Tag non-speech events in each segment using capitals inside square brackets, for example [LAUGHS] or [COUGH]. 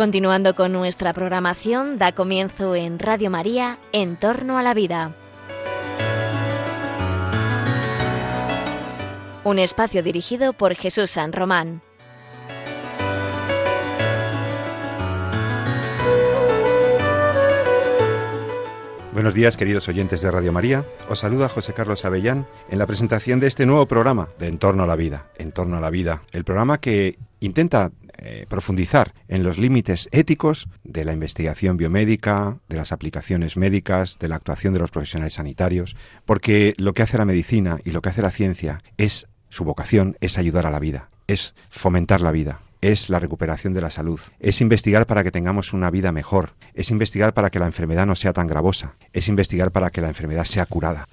Continuando con nuestra programación, da comienzo en Radio María, En torno a la vida. Un espacio dirigido por Jesús San Román. Buenos días, queridos oyentes de Radio María. Os saluda José Carlos Avellán en la presentación de este nuevo programa de En torno a la vida. En torno a la vida, el programa que intenta eh, profundizar en los límites éticos de la investigación biomédica, de las aplicaciones médicas, de la actuación de los profesionales sanitarios, porque lo que hace la medicina y lo que hace la ciencia es su vocación es ayudar a la vida, es fomentar la vida, es la recuperación de la salud, es investigar para que tengamos una vida mejor, es investigar para que la enfermedad no sea tan gravosa, es investigar para que la enfermedad sea curada.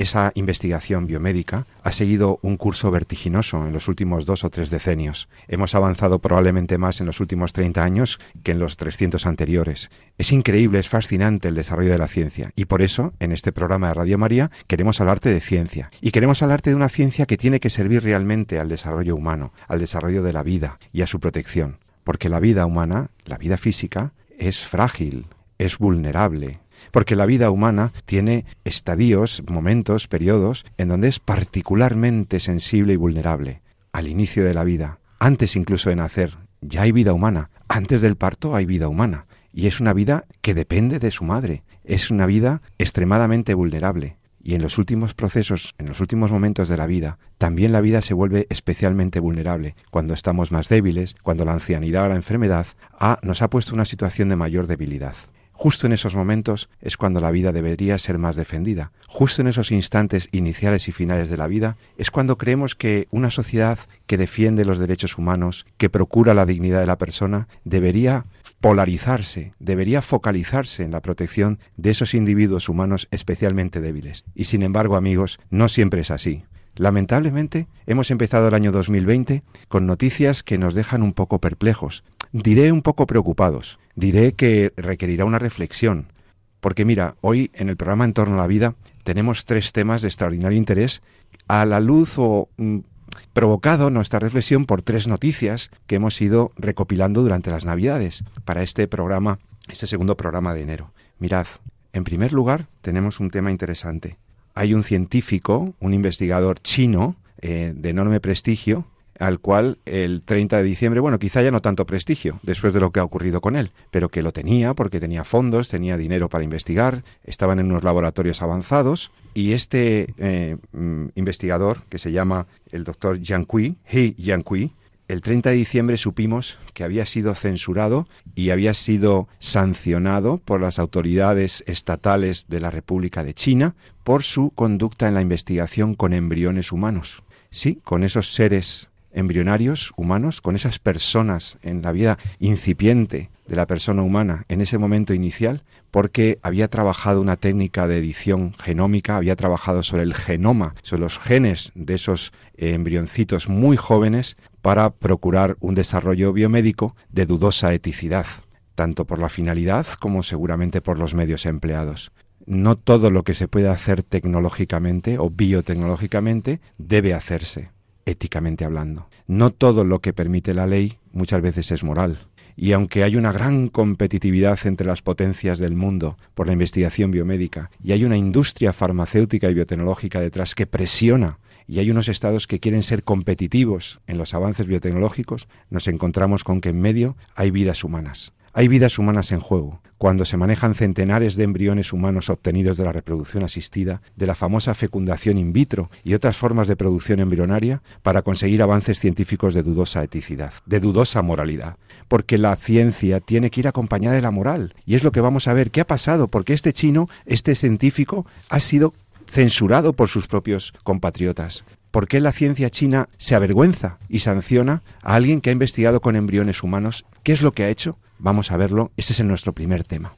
Esa investigación biomédica ha seguido un curso vertiginoso en los últimos dos o tres decenios. Hemos avanzado probablemente más en los últimos 30 años que en los 300 anteriores. Es increíble, es fascinante el desarrollo de la ciencia y por eso en este programa de Radio María queremos hablarte de ciencia y queremos hablarte de una ciencia que tiene que servir realmente al desarrollo humano, al desarrollo de la vida y a su protección, porque la vida humana, la vida física, es frágil, es vulnerable, porque la vida humana tiene estadios, momentos, periodos en donde es particularmente sensible y vulnerable. Al inicio de la vida, antes incluso de nacer, ya hay vida humana, antes del parto hay vida humana, y es una vida que depende de su madre, es una vida extremadamente vulnerable. Y en los últimos procesos, en los últimos momentos de la vida, también la vida se vuelve especialmente vulnerable. Cuando estamos más débiles, cuando la ancianidad o la enfermedad nos ha puesto una situación de mayor debilidad. Justo en esos momentos es cuando la vida debería ser más defendida. Justo en esos instantes iniciales y finales de la vida es cuando creemos que una sociedad que defiende los derechos humanos, que procura la dignidad de la persona, debería polarizarse, debería focalizarse en la protección de esos individuos humanos especialmente débiles. Y sin embargo, amigos, no siempre es así. Lamentablemente, hemos empezado el año 2020 con noticias que nos dejan un poco perplejos, diré un poco preocupados, diré que requerirá una reflexión, porque mira, hoy en el programa En torno a la vida tenemos tres temas de extraordinario interés a la luz o mm, provocado nuestra reflexión por tres noticias que hemos ido recopilando durante las Navidades para este programa, este segundo programa de enero. Mirad, en primer lugar tenemos un tema interesante. Hay un científico, un investigador chino eh, de enorme prestigio, al cual el 30 de diciembre, bueno, quizá ya no tanto prestigio después de lo que ha ocurrido con él, pero que lo tenía porque tenía fondos, tenía dinero para investigar, estaban en unos laboratorios avanzados y este eh, mm, investigador, que se llama el doctor Yang Kui, He Yang Kui, el 30 de diciembre supimos que había sido censurado y había sido sancionado por las autoridades estatales de la República de China por su conducta en la investigación con embriones humanos. Sí, con esos seres embrionarios humanos, con esas personas en la vida incipiente de la persona humana en ese momento inicial, porque había trabajado una técnica de edición genómica, había trabajado sobre el genoma, sobre los genes de esos embrioncitos muy jóvenes para procurar un desarrollo biomédico de dudosa eticidad, tanto por la finalidad como seguramente por los medios empleados. No todo lo que se puede hacer tecnológicamente o biotecnológicamente debe hacerse éticamente hablando. No todo lo que permite la ley muchas veces es moral. Y aunque hay una gran competitividad entre las potencias del mundo por la investigación biomédica y hay una industria farmacéutica y biotecnológica detrás que presiona y hay unos estados que quieren ser competitivos en los avances biotecnológicos, nos encontramos con que en medio hay vidas humanas. Hay vidas humanas en juego, cuando se manejan centenares de embriones humanos obtenidos de la reproducción asistida, de la famosa fecundación in vitro y otras formas de producción embrionaria para conseguir avances científicos de dudosa eticidad, de dudosa moralidad. Porque la ciencia tiene que ir acompañada de la moral. Y es lo que vamos a ver. ¿Qué ha pasado? Porque este chino, este científico, ha sido censurado por sus propios compatriotas. ¿Por qué la ciencia china se avergüenza y sanciona a alguien que ha investigado con embriones humanos? ¿Qué es lo que ha hecho? Vamos a verlo, ese es nuestro primer tema.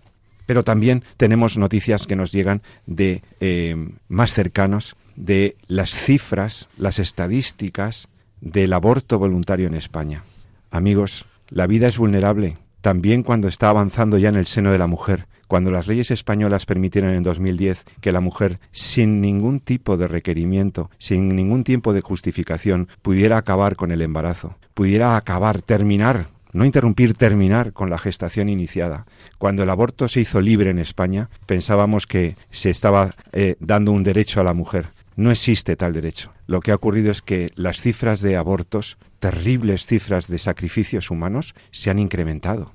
Pero también tenemos noticias que nos llegan de eh, más cercanos de las cifras, las estadísticas del aborto voluntario en España. Amigos, la vida es vulnerable, también cuando está avanzando ya en el seno de la mujer, cuando las leyes españolas permitieron en 2010 que la mujer, sin ningún tipo de requerimiento, sin ningún tiempo de justificación, pudiera acabar con el embarazo, pudiera acabar, terminar no interrumpir, terminar con la gestación iniciada. Cuando el aborto se hizo libre en España, pensábamos que se estaba eh, dando un derecho a la mujer. No existe tal derecho. Lo que ha ocurrido es que las cifras de abortos, terribles cifras de sacrificios humanos, se han incrementado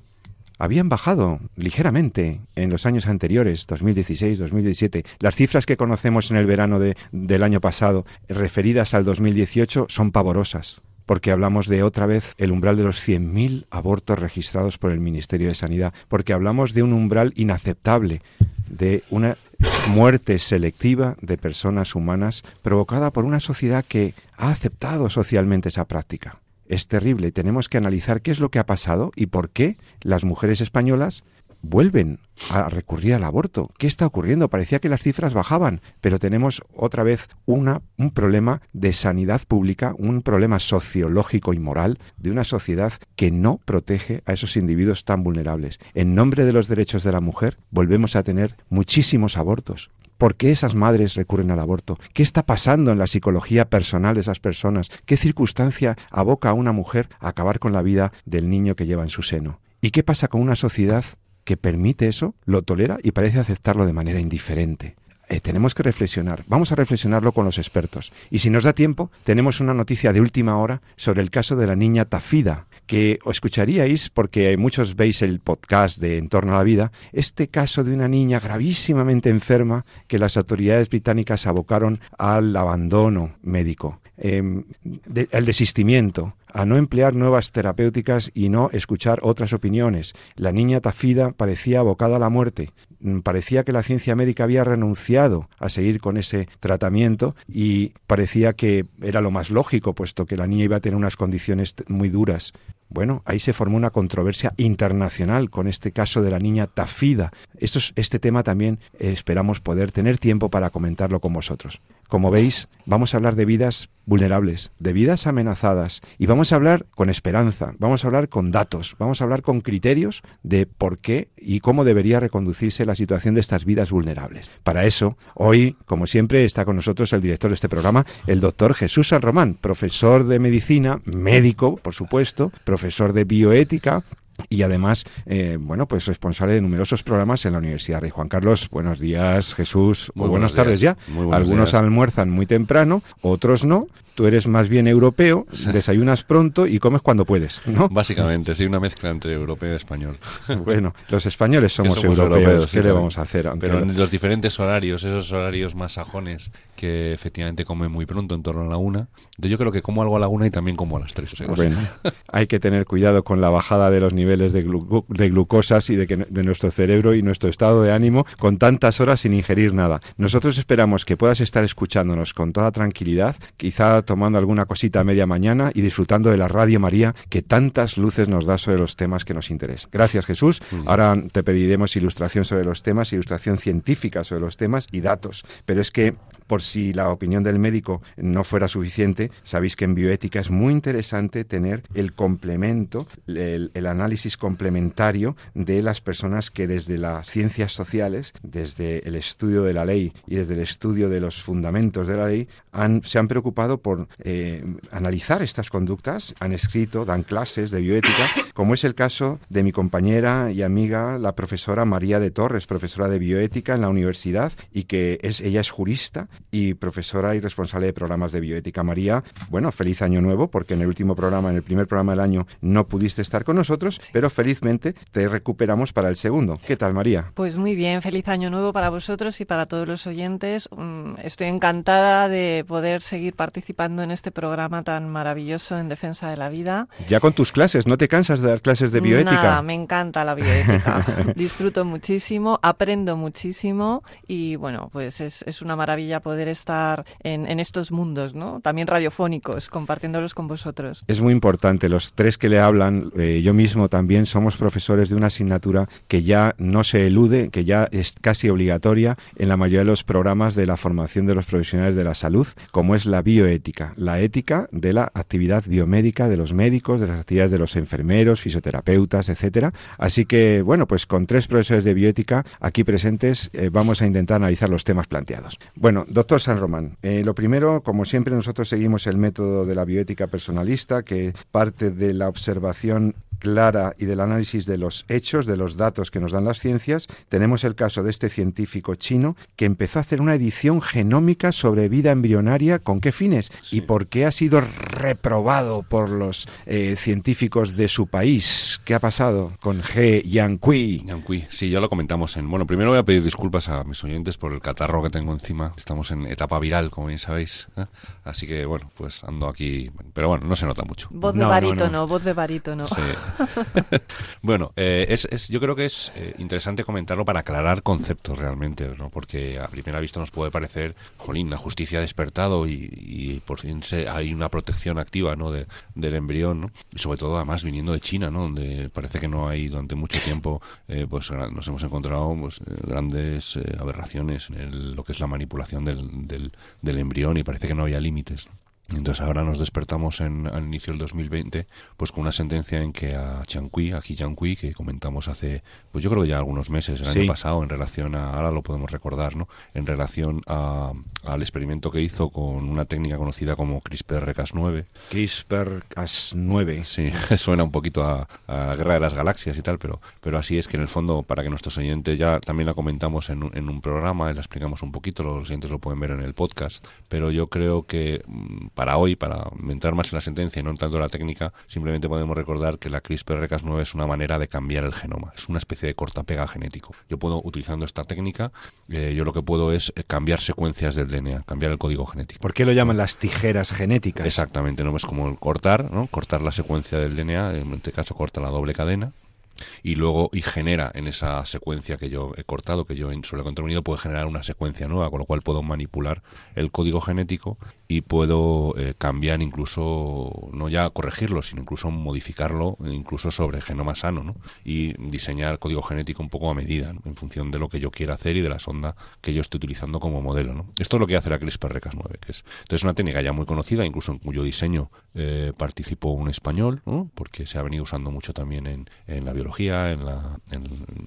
habían bajado ligeramente en los años anteriores, 2016, 2017. Las cifras que conocemos en el verano del año pasado, referidas al 2018, son pavorosas, porque hablamos de otra vez el umbral de los 100.000 abortos registrados por el Ministerio de Sanidad, porque hablamos de un umbral inaceptable, de una muerte selectiva de personas humanas provocada por una sociedad que ha aceptado socialmente esa práctica es terrible. Tenemos que analizar qué es lo que ha pasado y por qué las mujeres españolas vuelven a recurrir al aborto. ¿Qué está ocurriendo? Parecía que las cifras bajaban, pero tenemos otra vez una, un problema de sanidad pública, un problema sociológico y moral de una sociedad que no protege a esos individuos tan vulnerables. En nombre de los derechos de la mujer, volvemos a tener muchísimos abortos. ¿Por qué esas madres recurren al aborto? ¿Qué está pasando en la psicología personal de esas personas? ¿Qué circunstancia aboca a una mujer a acabar con la vida del niño que lleva en su seno? ¿Y qué pasa con una sociedad que permite eso, lo tolera y parece aceptarlo de manera indiferente? Eh, tenemos que reflexionar. Vamos a reflexionarlo con los expertos. Y si nos da tiempo, tenemos una noticia de última hora sobre el caso de la niña Tafida, que os escucharíais porque muchos veis el podcast de En torno a la vida, este caso de una niña gravísimamente enferma que las autoridades británicas abocaron al abandono médico. Em, el desistimiento, a no emplear nuevas terapéuticas y no escuchar otras opiniones. La niña Tafida parecía abocada a la muerte. Mm, parecía que la ciencia médica había renunciado a seguir con ese tratamiento y parecía que era lo más lógico, puesto que la niña iba a tener unas condiciones muy duras. Bueno, ahí se formó una controversia internacional con este caso de la niña Tafida. este tema también eh, esperamos poder tener tiempo para comentarlo con vosotros. Como veis, vamos a hablar de vidas vulnerables, de vidas amenazadas, y vamos a hablar con esperanza, vamos a hablar con datos, vamos a hablar con criterios de por qué y cómo debería reconducirse la situación de estas vidas vulnerables. Para eso, hoy, como siempre, está con nosotros el director de este programa, el doctor Jesús San Román, profesor de medicina, médico, por supuesto, profesor de bioética, y además, eh, bueno, pues responsable de numerosos programas en la Universidad Rey Juan Carlos. Buenos días, Jesús. Muy buenas tardes ya. Algunos almuerzan muy temprano, otros no, tú eres más bien europeo, desayunas pronto y comes cuando puedes, ¿no? Básicamente, sí, una mezcla entre europeo y español. [LAUGHS] Bueno, los españoles somos, europeos, ¿qué le vamos a hacer? Pero en los diferentes horarios, esos horarios más sajones, que efectivamente comen muy pronto, en torno a la una, yo creo que como algo a la una y también como a las tres. Bueno, [LAUGHS] hay que tener cuidado con la bajada de los niveles de, de glucosas y de, que, de nuestro cerebro y nuestro estado de ánimo con tantas horas sin ingerir nada. Nosotros esperamos que puedas estar escuchándonos con toda tranquilidad, quizá tomando alguna cosita a media mañana y disfrutando de la Radio María que tantas luces nos da sobre los temas que nos interesan. Gracias Jesús. Ahora te pediremos ilustración sobre los temas, ilustración científica sobre los temas y datos. Pero es que por si la opinión del médico no fuera suficiente, sabéis que en bioética es muy interesante tener el complemento, el, análisis complementario de las personas que desde las ciencias sociales, desde el estudio de la ley y desde el estudio de los fundamentos de la ley, se han preocupado por eh, analizar estas conductas, han escrito, dan clases de bioética, como es el caso de mi compañera y amiga, la profesora María de Torres, profesora de bioética en la universidad y que es, ella es jurista y profesora y responsable de programas de bioética. María, bueno, feliz año nuevo, porque en el último programa, en el primer programa del año, no pudiste estar con nosotros, pero felizmente te recuperamos para el segundo. ¿Qué tal, María? Pues muy bien, feliz año nuevo para vosotros y para todos los oyentes. Mm, estoy encantada de poder seguir participando en este programa tan maravilloso en defensa de la vida. Ya con tus clases, ¿no te cansas de dar clases de bioética? Nada, me encanta la bioética. [LAUGHS] Disfruto muchísimo, aprendo muchísimo y bueno, pues es, es una maravilla poder estar en, estos mundos, ¿no? También radiofónicos, compartiéndolos con vosotros. Es muy importante. Los tres que le hablan, eh, yo mismo también, somos profesores de una asignatura que ya no se elude, que ya es casi obligatoria en la mayoría de los programas de la formación de los profesionales de la salud, como es la bioética, la ética de la actividad biomédica de los médicos, de las actividades de los enfermeros, fisioterapeutas, etcétera. Así que, bueno, pues con tres profesores de bioética aquí presentes eh, vamos a intentar analizar los temas planteados. Bueno, Doctor San Román, eh, lo primero, como siempre, nosotros seguimos el método de la bioética personalista, que parte de la observación clara y del análisis de los hechos, de los datos que nos dan las ciencias, tenemos el caso de este científico chino que empezó a hacer una edición genómica sobre vida embrionaria. ¿Con qué fines? ¿Y por qué ha sido reprobado por los eh, científicos de su país? ¿Qué ha pasado con He Yankui? Yankui, sí, ya lo comentamos en... Bueno, primero voy a pedir disculpas a mis oyentes por el catarro que tengo encima. Estamos en etapa viral, como bien sabéis. ¿eh? Así que, bueno, pues ando aquí... Pero bueno, no se nota mucho. Voz de barítono, voz de barítono. Sí. [LAUGHS] bueno, eh, es, yo creo que es eh, interesante comentarlo para aclarar conceptos realmente, ¿no? porque a primera vista nos puede parecer, jolín, la justicia ha despertado y, por fin se, hay una protección activa ¿no? de, del embrión, ¿no? y sobre todo además viniendo de China, ¿no? donde parece que no hay durante mucho tiempo, eh, pues nos hemos encontrado pues, grandes aberraciones en lo que es la manipulación del, del, del embrión y parece que no había límites. Entonces ahora nos despertamos en, al inicio del 2020 pues con una sentencia en que a Chiangqui, a Qui, que comentamos hace, pues yo creo que ya algunos meses, el año pasado, en relación a, ahora lo podemos recordar, ¿no? En relación a, al experimento que hizo con una técnica conocida como CRISPR-Cas9. CRISPR-Cas9. Sí, [LAUGHS] suena un poquito a, la guerra de las galaxias y tal, pero, pero así es que en el fondo, para que nuestros oyentes ya también la comentamos en, en un programa, la explicamos un poquito, los oyentes lo pueden ver en el podcast, pero yo creo que mm, para hoy, para entrar más en la sentencia y no tanto en la técnica, simplemente podemos recordar que la CRISPR-Cas9 es una manera de cambiar el genoma, es una especie de cortapega genético. Yo puedo, utilizando esta técnica, eh, yo lo que puedo es eh, cambiar secuencias del DNA, cambiar el código genético. ¿Por qué lo llaman las tijeras genéticas? Exactamente, no es como cortar, ¿no? cortar la secuencia del DNA, en este caso corta la doble cadena, y luego y genera en esa secuencia que yo he cortado, que yo sobre el contenido puede generar una secuencia nueva, con lo cual puedo manipular el código genético y puedo eh, cambiar incluso, no ya corregirlo, sino incluso modificarlo, incluso sobre genoma sano, ¿no? y diseñar código genético un poco a medida, en función de lo que yo quiera hacer y de la sonda que yo estoy utilizando como modelo. ¿no? Esto es lo que hace la CRISPR-Cas9, que es entonces una técnica ya muy conocida, incluso en cuyo diseño eh, participó un español, porque se ha venido usando mucho también en, en la biología, en, la, en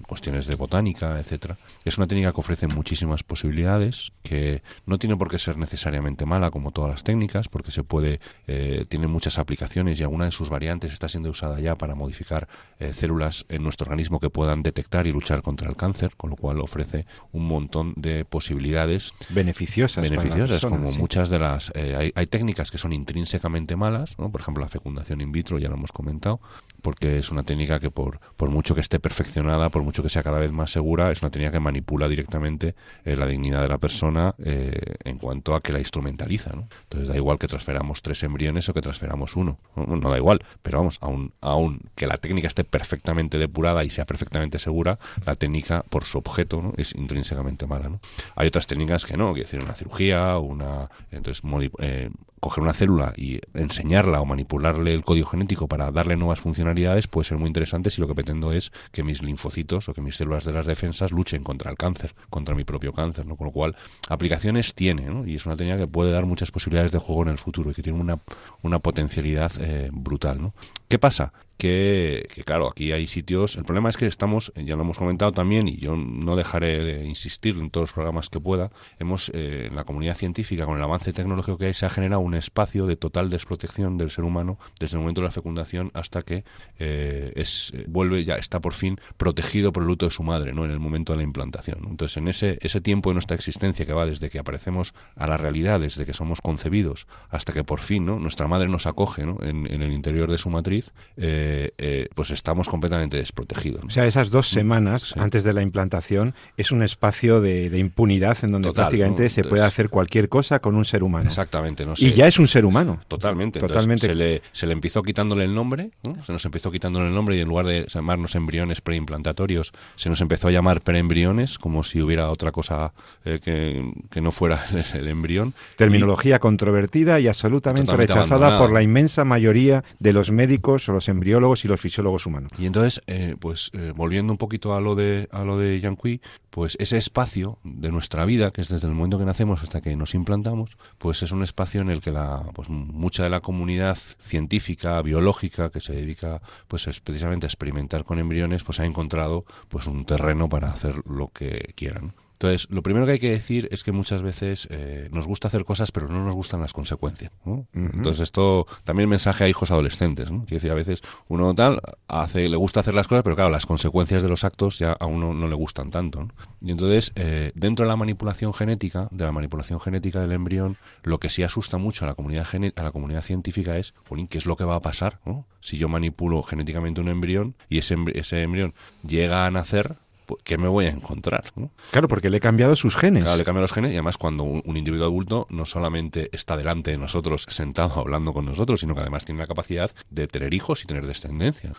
cuestiones de botánica, etcétera. Es una técnica que ofrece muchísimas posibilidades, que no tiene por qué ser necesariamente mala, como todas las técnicas, porque se puede, eh, tiene muchas aplicaciones y alguna de sus variantes está siendo usada ya para modificar eh, células en nuestro organismo que puedan detectar y luchar contra el cáncer, con lo cual ofrece un montón de posibilidades beneficiosas, beneficiosas como muchas de las eh, hay, técnicas que son intrínsecamente malas, ¿no? por ejemplo la fecundación in vitro ya lo hemos comentado, porque es una técnica que por, por mucho que esté perfeccionada, por mucho que sea cada vez más segura, es una técnica que manipula directamente la dignidad de la persona en cuanto a que la instrumentaliza. Entonces da igual que transferamos tres embriones o que transferamos uno. No, da igual, pero vamos, aún, aún que la técnica esté perfectamente depurada y sea perfectamente segura, la técnica por su objeto es intrínsecamente mala. ¿no? Hay otras técnicas que no, quiero decir, una cirugía, una entonces eh, coger una célula y enseñarla o manipularle el código genético para darle nuevas funcionalidades puede ser muy interesante si lo que pretendo es que mis linfocitos o que mis células de las defensas luchen contra el cáncer, contra mi propio cáncer, ¿no? Con lo cual, aplicaciones tiene, ¿no? Y es una técnica que puede dar muchas posibilidades de juego en el futuro y que tiene una, una potencialidad eh, brutal, ¿no? ¿Qué pasa? Que, claro, aquí hay sitios. El problema es que estamos, ya lo hemos comentado también, y yo no dejaré de insistir en todos los programas que pueda. Hemos, eh, en la comunidad científica, con el avance tecnológico que hay, se ha generado un espacio de total desprotección del ser humano desde el momento de la fecundación hasta que eh, es, eh, vuelve, ya está por fin protegido por el luto de su madre, ¿no? En el momento de la implantación. Entonces, en ese, ese tiempo de nuestra existencia que va desde que aparecemos a la realidad, desde que somos concebidos, hasta que por fin, ¿no? Nuestra madre nos acoge, ¿no? En, el interior de su matriz. Eh, eh, pues estamos completamente desprotegidos. O sea, esas dos mm, semanas antes de la implantación es un espacio de, impunidad en donde prácticamente se puede hacer cualquier cosa con un ser humano. Exactamente. No Y ya es un ser humano. Totalmente. Totalmente. se, le, se le empezó quitándole el nombre, se nos empezó quitándole el nombre y en lugar de llamarnos embriones preimplantatorios, se nos empezó a llamar preembriones, como si hubiera otra cosa eh, que, no fuera [LAUGHS] el, embrión. Terminología controvertida y absolutamente rechazada por la inmensa mayoría de los médicos o los embriones y los fisiólogos humanos. Y entonces, eh, pues eh, volviendo un poquito a lo de a lo de Yanqui, pues ese espacio de nuestra vida, que es desde el momento que nacemos hasta que nos implantamos, pues es un espacio en el que la pues mucha de la comunidad científica, biológica, que se dedica pues precisamente a experimentar con embriones, pues ha encontrado pues un terreno para hacer lo que quieran. Entonces, lo primero que hay que decir es que muchas veces eh, nos gusta hacer cosas, pero no nos gustan las consecuencias. Entonces, esto también mensaje a hijos adolescentes. ¿no? Quiere decir, a veces uno tal hace, le gusta hacer las cosas, pero claro, las consecuencias de los actos ya a uno no le gustan tanto. Y entonces, eh, dentro de la manipulación genética, de la manipulación genética del embrión, lo que sí asusta mucho a la comunidad a la comunidad científica es, ¿qué es lo que va a pasar? Si yo manipulo genéticamente un embrión y ese, ese embrión llega a nacer, ¿qué me voy a encontrar? Claro, porque le he cambiado sus genes. Claro, le he cambiado los genes y además cuando un, individuo adulto no solamente está delante de nosotros sentado hablando con nosotros, sino que además tiene la capacidad de tener hijos y tener descendencia.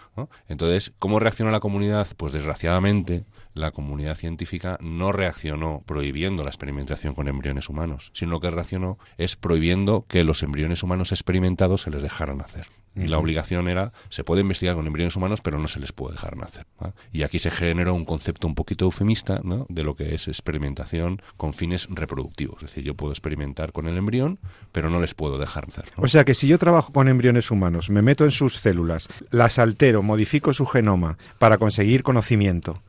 Entonces, ¿cómo reacciona la comunidad? Pues desgraciadamente la comunidad científica no reaccionó prohibiendo la experimentación con embriones humanos, sino lo que reaccionó es prohibiendo que los embriones humanos experimentados se les dejaran hacer. Y la obligación era, se puede investigar con embriones humanos, pero no se les puede dejar nacer. Y aquí se generó un concepto un poquito eufemista de lo que es experimentación con fines reproductivos. Es decir, yo puedo experimentar con el embrión, pero no les puedo dejar nacer. O sea que si yo trabajo con embriones humanos, me meto en sus células, las altero, modifico su genoma para conseguir conocimiento,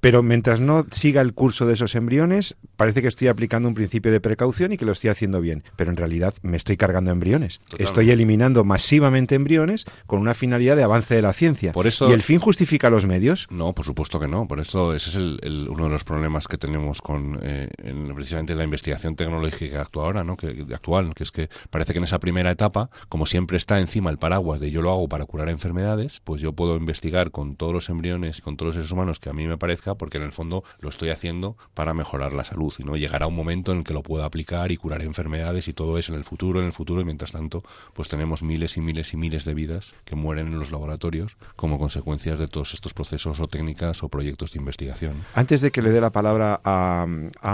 pero mientras no siga el curso de esos embriones, parece que estoy aplicando un principio de precaución y que lo estoy haciendo bien. Pero en realidad me estoy cargando embriones. Estoy eliminando masivamente embriones con una finalidad de avance de la ciencia. Por eso, ¿Y el fin justifica los medios? No, por supuesto que no. Por eso ese es el, uno de los problemas que tenemos con eh, precisamente la investigación tecnológica actual, ¿no? Que, actual, que es que parece que en esa primera etapa, como siempre está encima el paraguas de yo lo hago para curar enfermedades, pues yo puedo investigar con todos los embriones y con todos los seres humanos que a mí me parezca porque en el fondo lo estoy haciendo para mejorar la salud y no llegará un momento en el que lo pueda aplicar y curar enfermedades y todo eso en el futuro, en el futuro y mientras tanto pues tenemos miles y miles y miles de vidas que mueren en los laboratorios como consecuencias de todos estos procesos o técnicas o proyectos de investigación. Antes de que le dé la palabra a,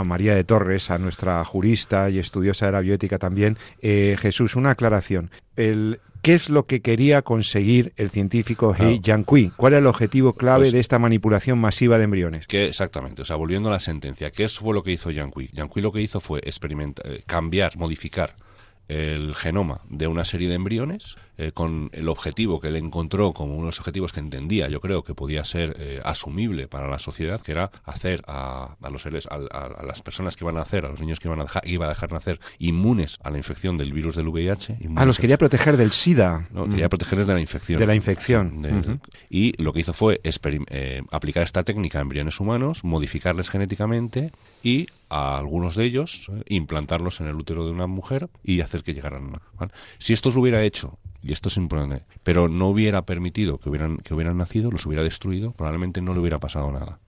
María de Torres, a nuestra jurista y estudiosa de la bioética también, eh, Jesús, una aclaración. El, ¿Qué es lo que quería conseguir el científico He Jiankui? ¿Cuál era el objetivo clave pues de esta manipulación masiva de embriones? Que exactamente, o sea, volviendo a la sentencia, ¿qué fue lo que hizo Jiankui? Jiankui lo que hizo fue experimentar, eh, cambiar, modificar el genoma de una serie de embriones eh, con el objetivo que él encontró como unos objetivos que entendía, yo creo que podía ser eh, asumible para la sociedad, que era hacer a, los seres, a, las personas que iban a nacer, a los niños que iban a dejar, iba a dejar nacer inmunes a la infección del virus del VIH. A los quería proteger del SIDA. No, quería protegerles de la infección. De la infección. Y lo que hizo fue eh, aplicar esta técnica a embriones humanos, modificarles genéticamente y a algunos de ellos implantarlos en el útero de una mujer y hacer que llegaran. a Si esto se hubiera hecho y esto es importante, pero no hubiera permitido que hubieran, que hubieran nacido, los hubiera destruido, probablemente no le hubiera pasado nada.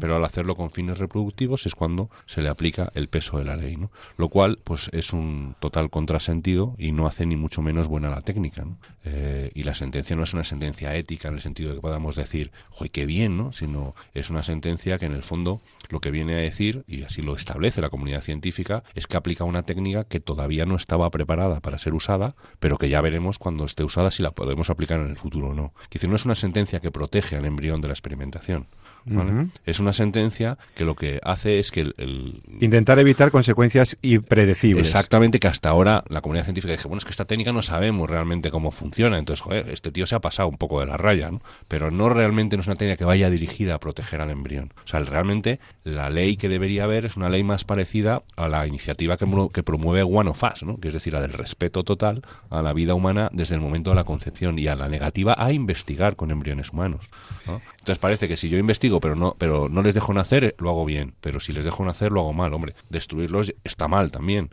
Pero al hacerlo con fines reproductivos es cuando se le aplica el peso de la ley. Lo cual, pues, es un total contrasentido y no hace ni mucho menos buena la técnica, eh, y la sentencia no es una sentencia ética en el sentido de que podamos decir, ¡joy, qué bien!, ¿no? Sino es una sentencia que en el fondo lo que viene a decir, y así lo establece la comunidad científica, es que aplica una técnica que todavía no estaba preparada para ser usada, pero que ya veremos cuando esté usada si la podemos aplicar en el futuro o no. Decir, no es una sentencia que protege al embrión de la experimentación. Es una sentencia que lo que hace es que el, Intentar evitar consecuencias impredecibles. Exactamente, que hasta ahora la comunidad científica dice, bueno, es que esta técnica no sabemos realmente cómo funciona, entonces, joder, este tío se ha pasado un poco de la raya, ¿no? Pero no realmente no es una técnica que vaya dirigida a proteger al embrión. O sea, realmente la ley que debería haber es una ley más parecida a la iniciativa que, que promueve One of Us, ¿no? Que es decir, la del respeto total a la vida humana desde el momento de la concepción y a la negativa a investigar con embriones humanos. Entonces parece que si yo investigo pero no, pero no les dejo nacer, lo hago bien. Pero si les dejo nacer, lo hago mal. Hombre, destruirlos está mal también.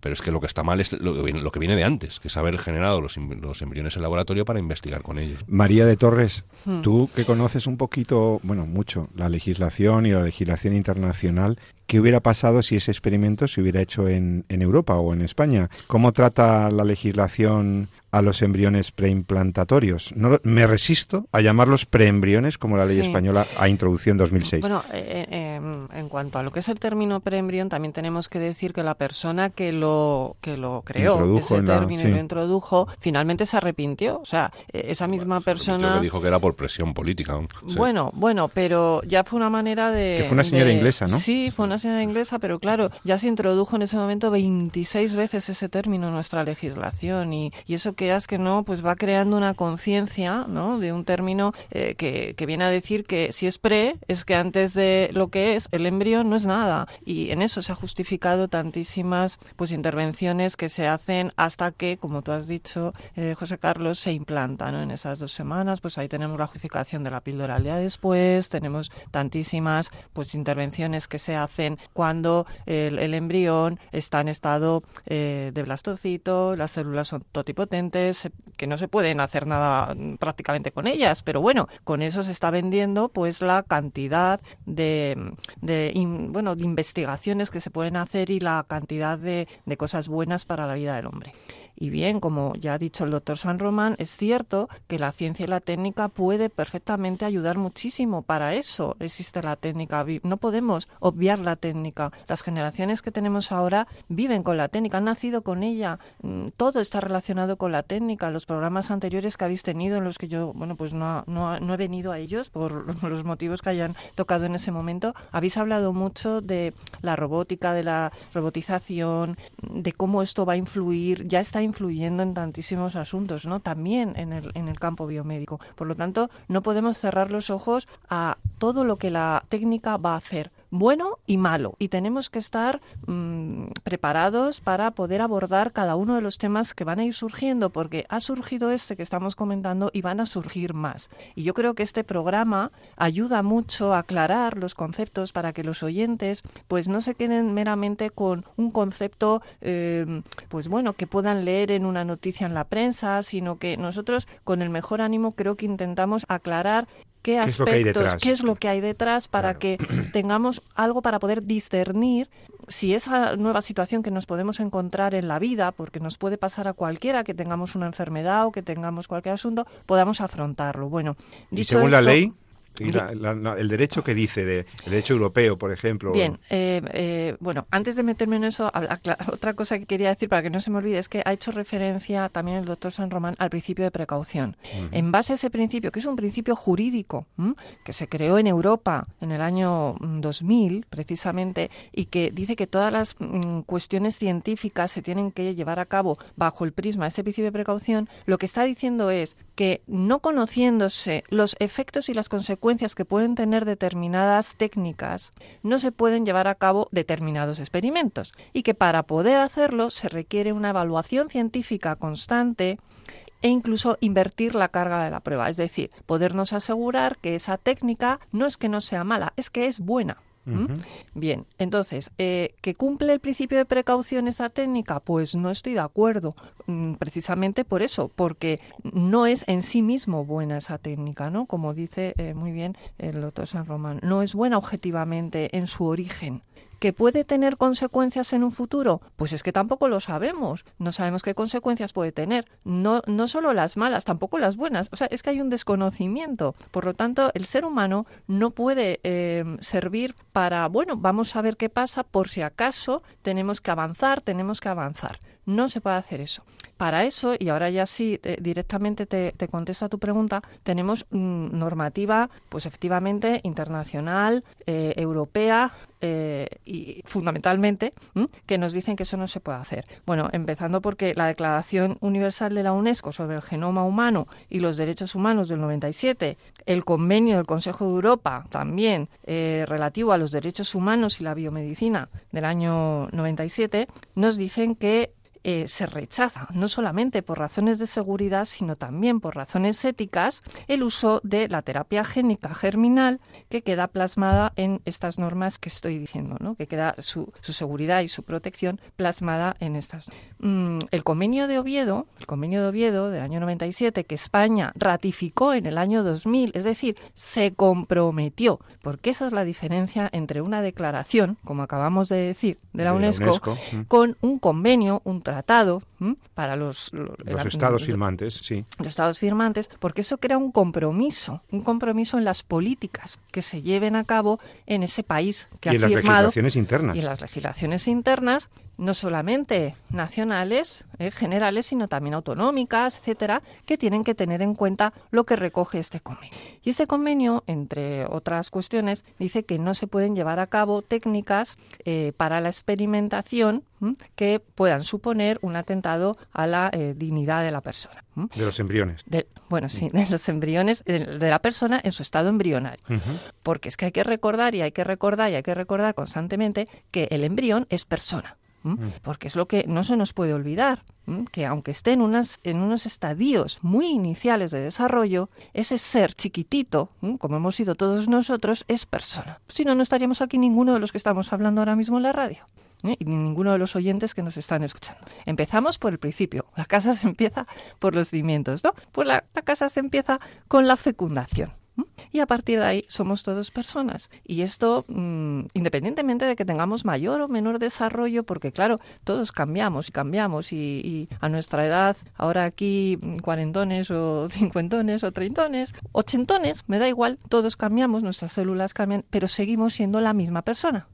Pero es que lo que está mal es lo que viene, lo que viene de antes, que es haber generado los, los embriones en laboratorio para investigar con ellos. María de Torres, hmm. tú que conoces un poquito, bueno, mucho, la legislación y la legislación internacional, ¿qué hubiera pasado si ese experimento se hubiera hecho en, en Europa o en España? ¿Cómo trata la legislación a los embriones preimplantatorios. No, me resisto a llamarlos preembriones como la ley española ha introducido en 2006. Bueno, eh, eh, em, en cuanto a lo que es el término preembrión, también tenemos que decir que la persona que lo que lo creó, introdujo ese término y lo introdujo, finalmente se arrepintió. O sea, e, esa misma persona... Que dijo que era por presión política. Bueno, bueno, pero ya fue una manera de... Que fue una señora inglesa, ¿no? Sí, fue una señora inglesa, pero claro, ya se introdujo en ese momento 26 veces ese término en nuestra legislación y, eso que es que no, pues va creando una conciencia ¿no? de un término eh, que, que viene a decir que si es pre, es que antes de lo que es el embrión no es nada. Y en eso se ha justificado tantísimas pues intervenciones que se hacen hasta que, como tú has dicho, eh, José Carlos, se implanta ¿no? en esas dos semanas. Pues ahí tenemos la justificación de la píldora al día después, tenemos tantísimas pues intervenciones que se hacen cuando el, embrión está en estado eh, de blastocito, las células son totipotentes, que no se pueden hacer nada prácticamente con ellas, pero bueno, con eso se está vendiendo pues la cantidad de, de bueno, de investigaciones que se pueden hacer y la cantidad de cosas buenas para la vida del hombre. Y bien, como ya ha dicho el doctor San Román, es cierto que la ciencia y la técnica puede perfectamente ayudar muchísimo. Para eso existe la técnica. No podemos obviar la técnica. Las generaciones que tenemos ahora viven con la técnica, han nacido con ella. Mm, todo está relacionado con la técnica. Los programas anteriores que habéis tenido en los que yo, bueno, pues no, no, no he venido a ellos por [LAUGHS] los motivos que hayan tocado en ese momento, habéis hablado mucho de la robótica, de la robotización, de cómo esto va a influir. Ya está influyendo en tantísimos asuntos, ¿no? También en el, en el campo biomédico. Por lo tanto, no podemos cerrar los ojos a todo lo que la técnica va a hacer bueno y malo. Y tenemos que estar mm, preparados para poder abordar cada uno de los temas que van a ir surgiendo, porque ha surgido este que estamos comentando y van a surgir más. Y yo creo que este programa ayuda mucho a aclarar los conceptos para que los oyentes pues no se queden meramente con un concepto em, pues bueno que puedan leer en una noticia en la prensa, sino que nosotros con el mejor ánimo creo que intentamos aclarar qué aspectos, qué es lo que hay detrás, para que [CLEARS THROAT] tengamos algo para poder discernir si esa nueva situación que nos podemos encontrar en la vida, porque nos puede pasar a cualquiera que tengamos una enfermedad o que tengamos cualquier asunto, podamos afrontarlo. Bueno, dicho según la ley, el derecho que dice, de, el derecho europeo, por ejemplo. Bien, eh, eh, bueno, antes de meterme en eso, [LAUGHS] otra cosa que quería decir para que no se me olvide es que ha hecho referencia también el doctor San Román al principio de precaución. En base a ese principio, que es un principio jurídico que se creó en Europa en el año 2000, mm, precisamente, y que dice que todas las mm, cuestiones científicas se tienen que llevar a cabo bajo el prisma de ese principio de precaución, lo que está diciendo es que no conociéndose los efectos y las consecuencias que pueden tener determinadas técnicas, no se pueden llevar a cabo determinados experimentos y que para poder hacerlo se requiere una evaluación científica constante e incluso invertir la carga de la prueba, es decir, podernos asegurar que esa técnica no es que no sea mala, es que es buena. Bien, entonces, eh, ¿que cumple el principio de precaución esa técnica? Pues no estoy de acuerdo, mm, precisamente por eso, porque no es en sí mismo buena esa técnica, ¿no? Como dice eh, muy bien el doctor San Román, no es buena objetivamente en su origen. ¿Que puede tener consecuencias en un futuro? Pues es que tampoco lo sabemos. No sabemos qué consecuencias puede tener. No, no solo las malas, tampoco las buenas. O sea, es que hay un desconocimiento. Por lo tanto, el ser humano no puede eh, servir para, bueno, vamos a ver qué pasa por si acaso tenemos que avanzar, tenemos que avanzar. No se puede hacer eso. Para eso, y ahora ya sí eh, directamente te, te contesto a tu pregunta, tenemos mm, normativa, pues efectivamente, internacional, eh, europea, eh, y fundamentalmente que nos dicen que eso no se puede hacer. Bueno, empezando porque la Declaración Universal de la UNESCO sobre el genoma humano y los derechos humanos del 97, el convenio del Consejo de Europa también relativo a los derechos humanos y la biomedicina del año 97, nos dicen que eh, se rechaza, no solamente por razones de seguridad, sino también por razones éticas, el uso de la terapia génica germinal que queda plasmada en estas normas que estoy diciendo, ¿no? que queda su, seguridad y su protección plasmada en estas. Mm, el convenio de Oviedo, el convenio de Oviedo del año 97, que España ratificó en el año 2000, es decir, se comprometió, porque esa es la diferencia entre una declaración, como acabamos de decir, de la, UNESCO, con un convenio, un tratado tratado para los, los estados firmantes, sí. Los estados firmantes, porque eso crea un compromiso, un compromiso en las políticas que se lleven a cabo en ese país que y ha en firmado. las legislaciones internas. Y en las legislaciones internas, no solamente nacionales, eh, generales, sino también autonómicas, etcétera, que tienen que tener en cuenta lo que recoge este convenio. Y este convenio, entre otras cuestiones, dice que no se pueden llevar a cabo técnicas eh, para la experimentación ¿m? que puedan suponer un atentado a la eh, dignidad de la persona. De los embriones. De- bueno, sí, de los embriones, de, de la persona en su estado embrionario. Porque es que hay que recordar y hay que recordar y hay que recordar constantemente que el embrión es persona. ¿m? Porque es lo que no se nos puede olvidar, ¿m? que aunque esté en, unas, en unos estadios muy iniciales de desarrollo, ese ser chiquitito, ¿m? como hemos sido todos nosotros, es persona. Si no, no estaríamos aquí ninguno de los que estamos hablando ahora mismo en la radio. ¿Eh? y ni ninguno de los oyentes que nos están escuchando. Empezamos por el principio. La casa se empieza por los cimientos, ¿no? Pues la, la casa se empieza con la fecundación. Y a partir de ahí somos todos personas. Y esto, mm, independientemente de que tengamos mayor o menor desarrollo, porque claro, todos cambiamos y cambiamos. Y, y a nuestra edad, ahora aquí mm, cuarentones o [LAUGHS] cincuentones o treintones, ochentones, me da igual, todos cambiamos, nuestras células cambian, pero seguimos siendo la misma persona.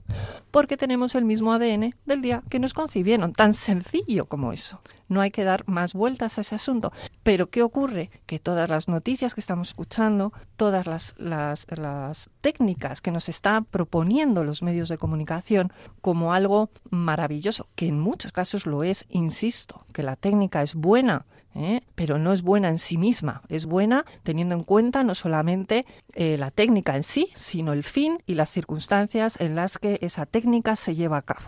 Porque tenemos el mismo ADN del día que nos concibieron. Tan sencillo como eso. No hay que dar más vueltas a ese asunto. Pero ¿qué ocurre? Que todas las noticias que estamos escuchando, todas las, las, las técnicas que nos están proponiendo los medios de comunicación como algo maravilloso, que en muchos casos lo es, insisto, que la técnica es buena, ¿eh? pero no es buena en sí misma, es buena teniendo en cuenta no solamente eh, la técnica en sí, sino el fin y las circunstancias en las que esa técnica se lleva a cabo.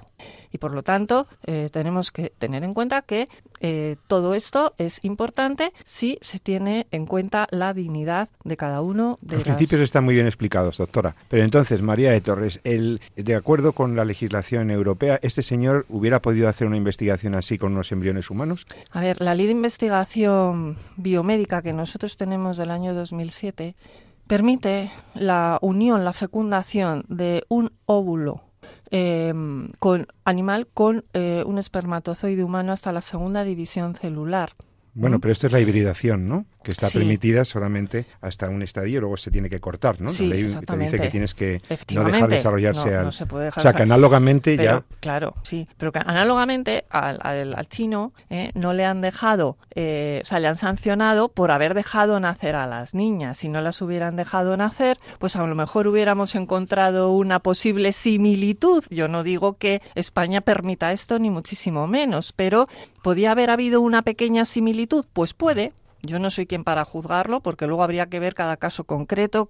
Y por lo tanto, eh, tenemos que tener en cuenta que eh, todo esto es importante si se tiene en cuenta la dignidad de cada uno de Los las- principios están muy bien explicados, doctora. Pero entonces, María de Torres, el, de acuerdo con la legislación europea, ¿este señor hubiera podido hacer una investigación así con unos embriones humanos? A ver, la ley de investigación biomédica que nosotros tenemos del año 2007 permite la unión, la fecundación de un óvulo eh, con animal con eh, un espermatozoide humano hasta la segunda división celular. Bueno, ¿Mm? pero esto es la hibridación, ¿no? Que está Sí. permitida solamente hasta un estadio, luego se tiene que cortar, ¿no? Sí, la ley te dice que tienes que no dejar desarrollarse No, al... no se puede dejar o sea, que análogamente Pero, ya... Claro, sí. Pero que análogamente al, al- al chino eh, no le han dejado, eh, o sea, le han sancionado por haber dejado nacer a las niñas. Si no las hubieran dejado nacer, pues a lo mejor hubiéramos encontrado una posible similitud. Yo no digo que España permita esto, ni muchísimo menos, pero ¿podía haber habido una pequeña similitud? Pues puede. Yo no soy quien para juzgarlo, porque luego habría que ver cada caso concreto,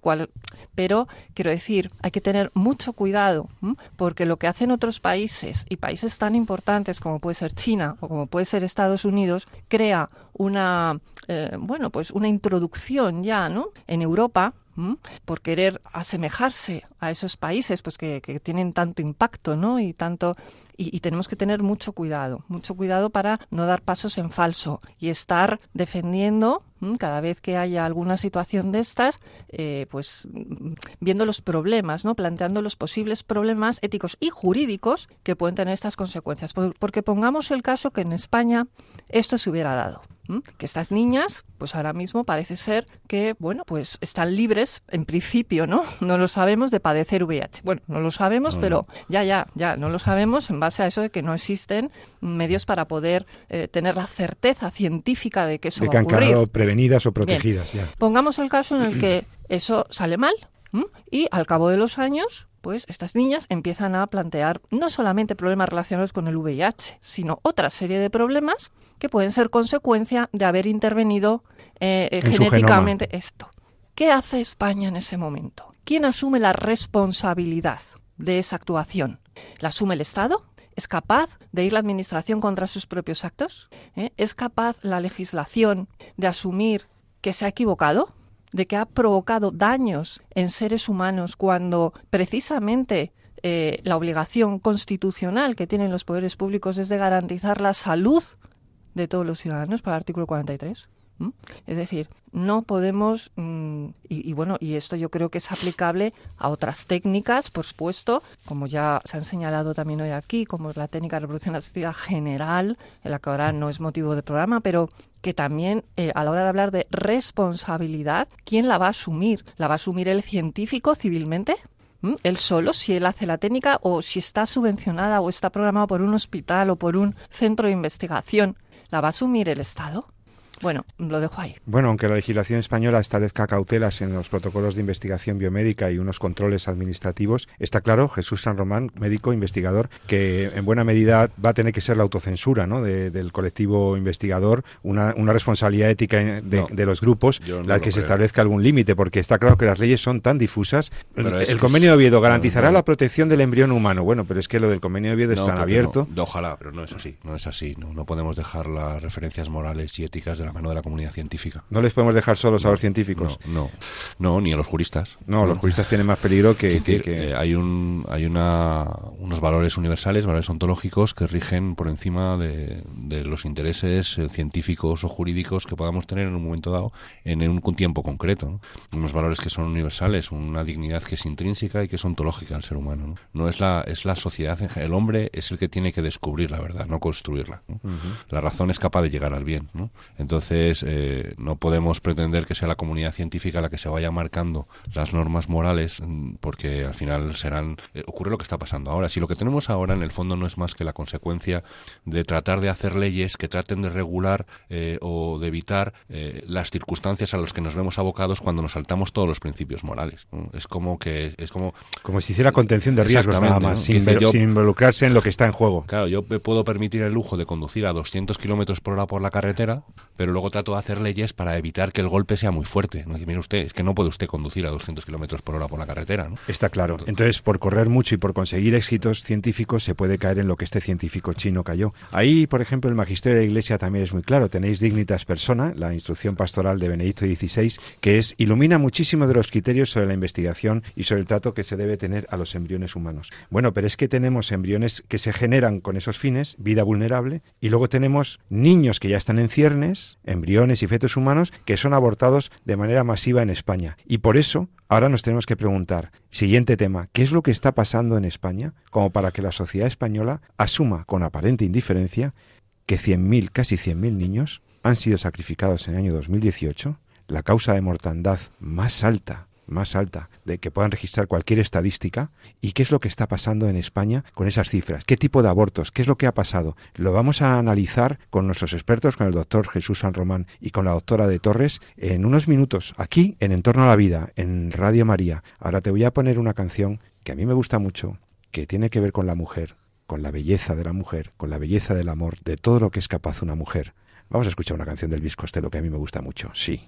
pero quiero decir, hay que tener mucho cuidado, porque lo que hacen otros países y países tan importantes como puede ser China o como puede ser Estados Unidos, crea una, eh, bueno, pues una introducción ya, ¿no? En Europa por querer asemejarse a esos países pues que, tienen tanto impacto ¿no? y tanto y, y tenemos que tener mucho cuidado mucho cuidado para no dar pasos en falso y estar defendiendo cada vez que haya alguna situación de estas eh, pues viendo los problemas no planteando los posibles problemas éticos y jurídicos que pueden tener estas consecuencias. Por- porque pongamos el caso que en España esto se hubiera dado que estas niñas, pues ahora mismo parece ser que, bueno, pues están libres, en principio, ¿no? [LAUGHS] No lo sabemos de padecer VIH. Bueno, no lo sabemos, No, pero ya, ya, ya, no lo sabemos en base a eso de que no existen medios para poder eh, tener la certeza científica de que eso de va que a han ocurrir. quedado prevenidas o protegidas ya. Pongamos el caso en el que [CLEARS THROAT] eso sale mal ¿m? y al cabo de los años, pues estas niñas empiezan a plantear no solamente problemas relacionados con el VIH, sino otra serie de problemas que pueden ser consecuencia de haber intervenido eh, eh, genéticamente esto. ¿Qué hace España en ese momento? ¿Quién asume la responsabilidad de esa actuación? ¿La asume el Estado? ¿Es capaz de ir la Administración contra sus propios actos? ¿Eh? ¿Es capaz la legislación de asumir que se ha equivocado? ¿De que ha provocado daños en seres humanos cuando precisamente eh, la obligación constitucional que tienen los poderes públicos es de garantizar la salud de todos los ciudadanos para el artículo 43? Es decir, no podemos, mm, y, bueno, y esto yo creo que es aplicable a otras técnicas, por supuesto, como ya se han señalado también hoy aquí, como la técnica de reproducción asistida general, en la que ahora no es motivo de programa, pero que también eh, a la hora de hablar de responsabilidad, ¿quién la va a asumir? ¿La va a asumir el científico civilmente? él solo, si él hace la técnica o si está subvencionada o está programada por un hospital o por un centro de investigación, ¿la va a asumir el Estado? Bueno, lo dejo ahí. Bueno, aunque la legislación española establezca cautelas en los protocolos de investigación biomédica y unos controles administrativos, está claro, Jesús San Román, médico investigador, que en buena medida va a tener que ser la autocensura ¿no? del colectivo investigador, una, responsabilidad ética de, los grupos, la que se establezca algún límite, porque está claro que las leyes son tan difusas. el convenio de Oviedo garantizará la protección del embrión humano. Bueno, pero es que lo del convenio de Oviedo es tan abierto. ojalá, pero no es así, no es así. No, no podemos dejar las referencias morales y éticas de la mano de la comunidad científica. No les podemos dejar solos a los científicos. No, no, ni a los juristas. No, los juristas tienen más peligro que... que... Eh, hay un, hay una, unos valores universales, valores ontológicos que rigen por encima de, los intereses eh, científicos o jurídicos que podamos tener en un momento dado en, un, tiempo concreto. Unos valores que son universales, una dignidad que es intrínseca y que es ontológica al ser humano. No, es la es la sociedad en El hombre es el que tiene que descubrir la verdad, no construirla. La razón es capaz de llegar al bien. ¿no? Entonces entonces, eh, no podemos pretender que sea la comunidad científica la que se vaya marcando las normas morales, mm, porque al final serán. Eh, ocurre lo que está pasando ahora. Si lo que tenemos ahora, en el fondo, no es más que la consecuencia de tratar de hacer leyes que traten de regular eh, o de evitar las circunstancias a las que nos vemos abocados cuando nos saltamos todos los principios morales. Es como que. es como Como si hiciera contención de riesgos nada más, sin, sin, involucrarse en lo que está en juego. Claro, yo me puedo permitir el lujo de conducir a 200 kilómetros por hora por la carretera, pero pero luego trato de hacer leyes para evitar que el golpe sea muy fuerte. No mire usted, es que no puede usted conducir a 200 kilómetros por hora por la carretera. ¿no? Está claro. Entonces, por correr mucho y por conseguir éxitos científicos, se puede caer en lo que este científico chino cayó. Ahí, por ejemplo, el magisterio de la Iglesia también es muy claro. Tenéis Dignitas Persona, la instrucción pastoral de Benedicto XVI, que es ilumina muchísimo de los criterios sobre la investigación y sobre el trato que se debe tener a los embriones humanos. Bueno, pero es que tenemos embriones que se generan con esos fines, vida vulnerable, y luego tenemos niños que ya están en ciernes, embriones y fetos humanos que son abortados de manera masiva en España. Y por eso ahora nos tenemos que preguntar, siguiente tema, ¿qué es lo que está pasando en España como para que la sociedad española asuma con aparente indiferencia que 100.000, casi 100.000 niños han sido sacrificados en el año 2018, la causa de mortandad más alta más alta de que puedan registrar cualquier estadística y qué es lo que está pasando en España con esas cifras, qué tipo de abortos, qué es lo que ha pasado. Lo vamos a analizar con nuestros expertos, con el doctor Jesús San Román y con la doctora de Torres en unos minutos, aquí en Entorno a la Vida, en Radio María. Ahora te voy a poner una canción que a mí me gusta mucho, que tiene que ver con la mujer, con la belleza de la mujer, con la belleza del amor, de todo lo que es capaz una mujer. Vamos a escuchar una canción del Luis Costello que a mí me gusta mucho, sí.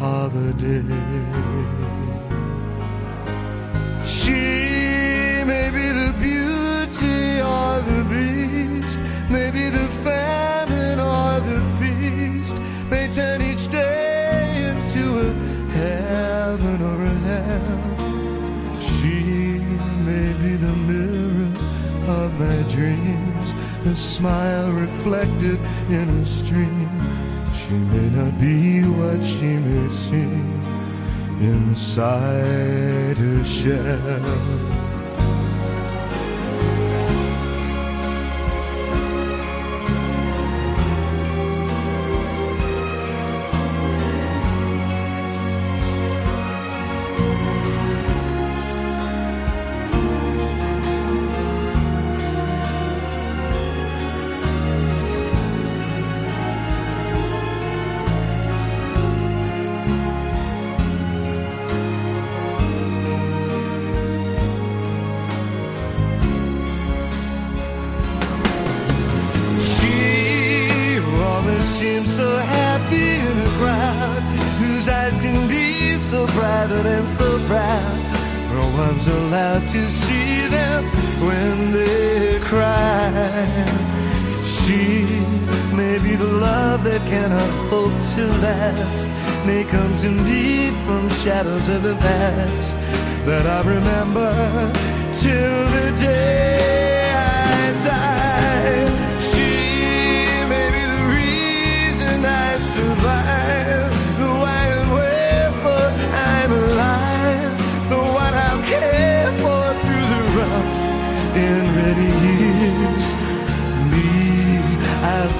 of a day. She may be the beauty or the beast, maybe the famine or the feast, may turn each day into a heaven or a hell. She may be the mirror of my dreams, a smile reflected in a stream she may not be what she may seem inside her shell. And so proud. No one's allowed to see them when they cry. She may be the love that cannot hope to last. May come to me from shadows of the past that I remember till the day I die.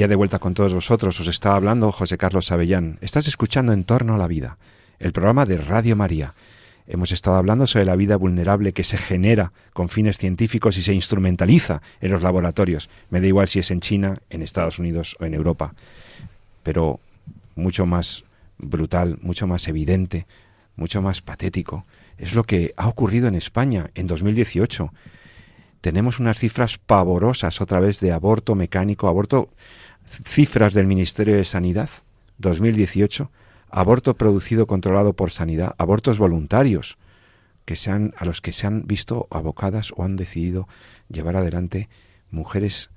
ya de vuelta con todos vosotros, os estaba hablando José Carlos Avellán. Estás escuchando En torno a la vida, el programa de Radio María. Hemos estado hablando sobre la vida vulnerable que se genera con fines científicos y se instrumentaliza en los laboratorios. Me da igual si es en China, en Estados Unidos o en Europa. Pero mucho más brutal, mucho más evidente, mucho más patético. Es lo que ha ocurrido en España en 2018. Tenemos unas cifras pavorosas otra vez de aborto mecánico, aborto, cifras del Ministerio de Sanidad 2018, aborto producido controlado por sanidad, abortos voluntarios que se han, a los que se han visto abocadas o han decidido llevar adelante mujeres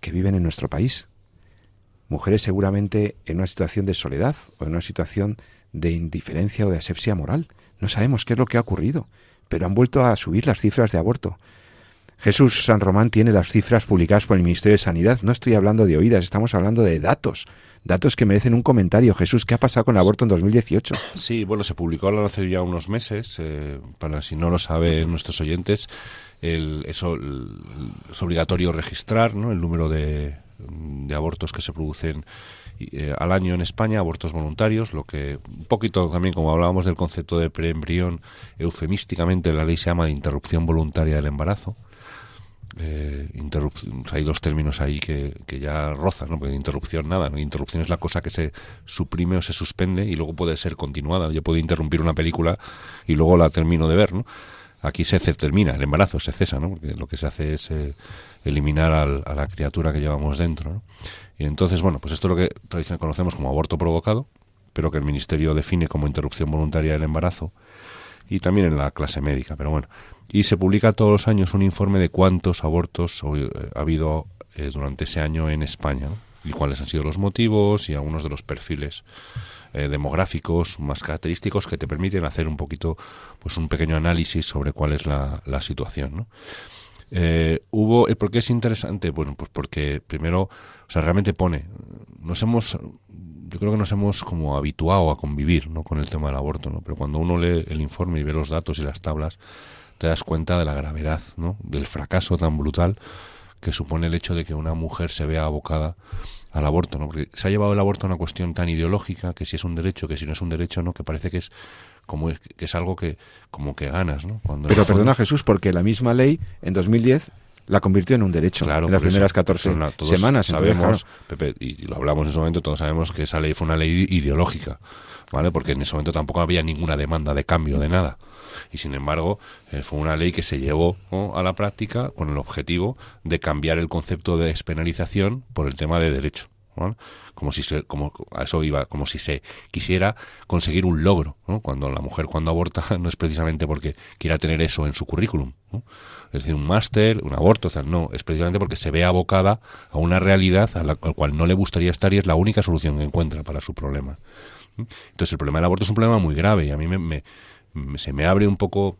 que viven en nuestro país. Mujeres seguramente en una situación de soledad o en una situación de indiferencia o de asepsia moral. No sabemos qué es lo que ha ocurrido, pero han vuelto a subir las cifras de aborto. Jesús San Román tiene las cifras publicadas por el Ministerio de Sanidad. No estoy hablando de oídas, estamos hablando de datos. Datos que merecen un comentario. Jesús, ¿qué ha pasado con el aborto en 2018? Sí, bueno, se publicó hace ya unos meses, eh, para si no lo saben nuestros oyentes, el, eso, es obligatorio registrar el número de, de abortos que se producen eh, al año en España, abortos voluntarios, lo que un poquito también, como hablábamos del concepto de preembrión, eufemísticamente la ley se llama de interrupción voluntaria del embarazo. Eh, hay dos términos ahí que, que ya rozan, ¿no? Porque interrupción nada, ¿no? Interrupción es la cosa que se suprime o se suspende y luego puede ser continuada. Yo puedo interrumpir una película y luego la termino de ver, ¿no? Aquí se termina, el embarazo se cesa, ¿no? Porque lo que se hace es eh, eliminar al, a la criatura que llevamos dentro, ¿no? Y entonces, bueno, pues esto es lo que tradicionalmente conocemos como aborto provocado, pero que el Ministerio define como interrupción voluntaria del embarazo y también en la clase médica, pero bueno. Y se publica todos los años un informe de cuántos abortos ha habido eh, durante ese año en España y cuáles han sido los motivos y algunos de los perfiles eh, demográficos más característicos que te permiten hacer un poquito, pues un pequeño análisis sobre cuál es la, situación, ¿no? Eh, hubo, ¿por qué es interesante? Bueno, pues porque primero, o sea, realmente pone, nos hemos, yo creo que nos hemos como habituado a convivir, ¿no? Con el tema del aborto, ¿no? Pero cuando uno lee el informe y ve los datos y las tablas, te das cuenta de la gravedad, ¿no? Del fracaso tan brutal que supone el hecho de que una mujer se vea abocada al aborto, ¿no? Porque se ha llevado el aborto a una cuestión tan ideológica que si es un derecho, que si no es un derecho, ¿no? Que parece que es como es, que es algo que como que ganas, ¿no? Cuando Pero perdona Jesús, porque la misma ley en 2010 la convirtió en un derecho claro, en las primeras 14 no, semanas. Sabemos, entonces, claro. Pepe, y lo hablamos en ese momento, todos sabemos que esa ley fue una ley ideológica, ¿vale? Porque en ese momento tampoco había ninguna demanda de cambio de nada. Y sin embargo, eh, fue una ley que se llevó a la práctica con el objetivo de cambiar el concepto de despenalización por el tema de derecho. como si se, como a eso iba, como si se quisiera conseguir un logro. Cuando la mujer cuando aborta [LAUGHS] no es precisamente porque quiera tener eso en su currículum. Es decir, un máster, un aborto, o sea, no, es precisamente porque se ve abocada a una realidad a la, cual no le gustaría estar y es la única solución que encuentra para su problema. Entonces, el problema del aborto es un problema muy grave y a mí me, me se me abre un poco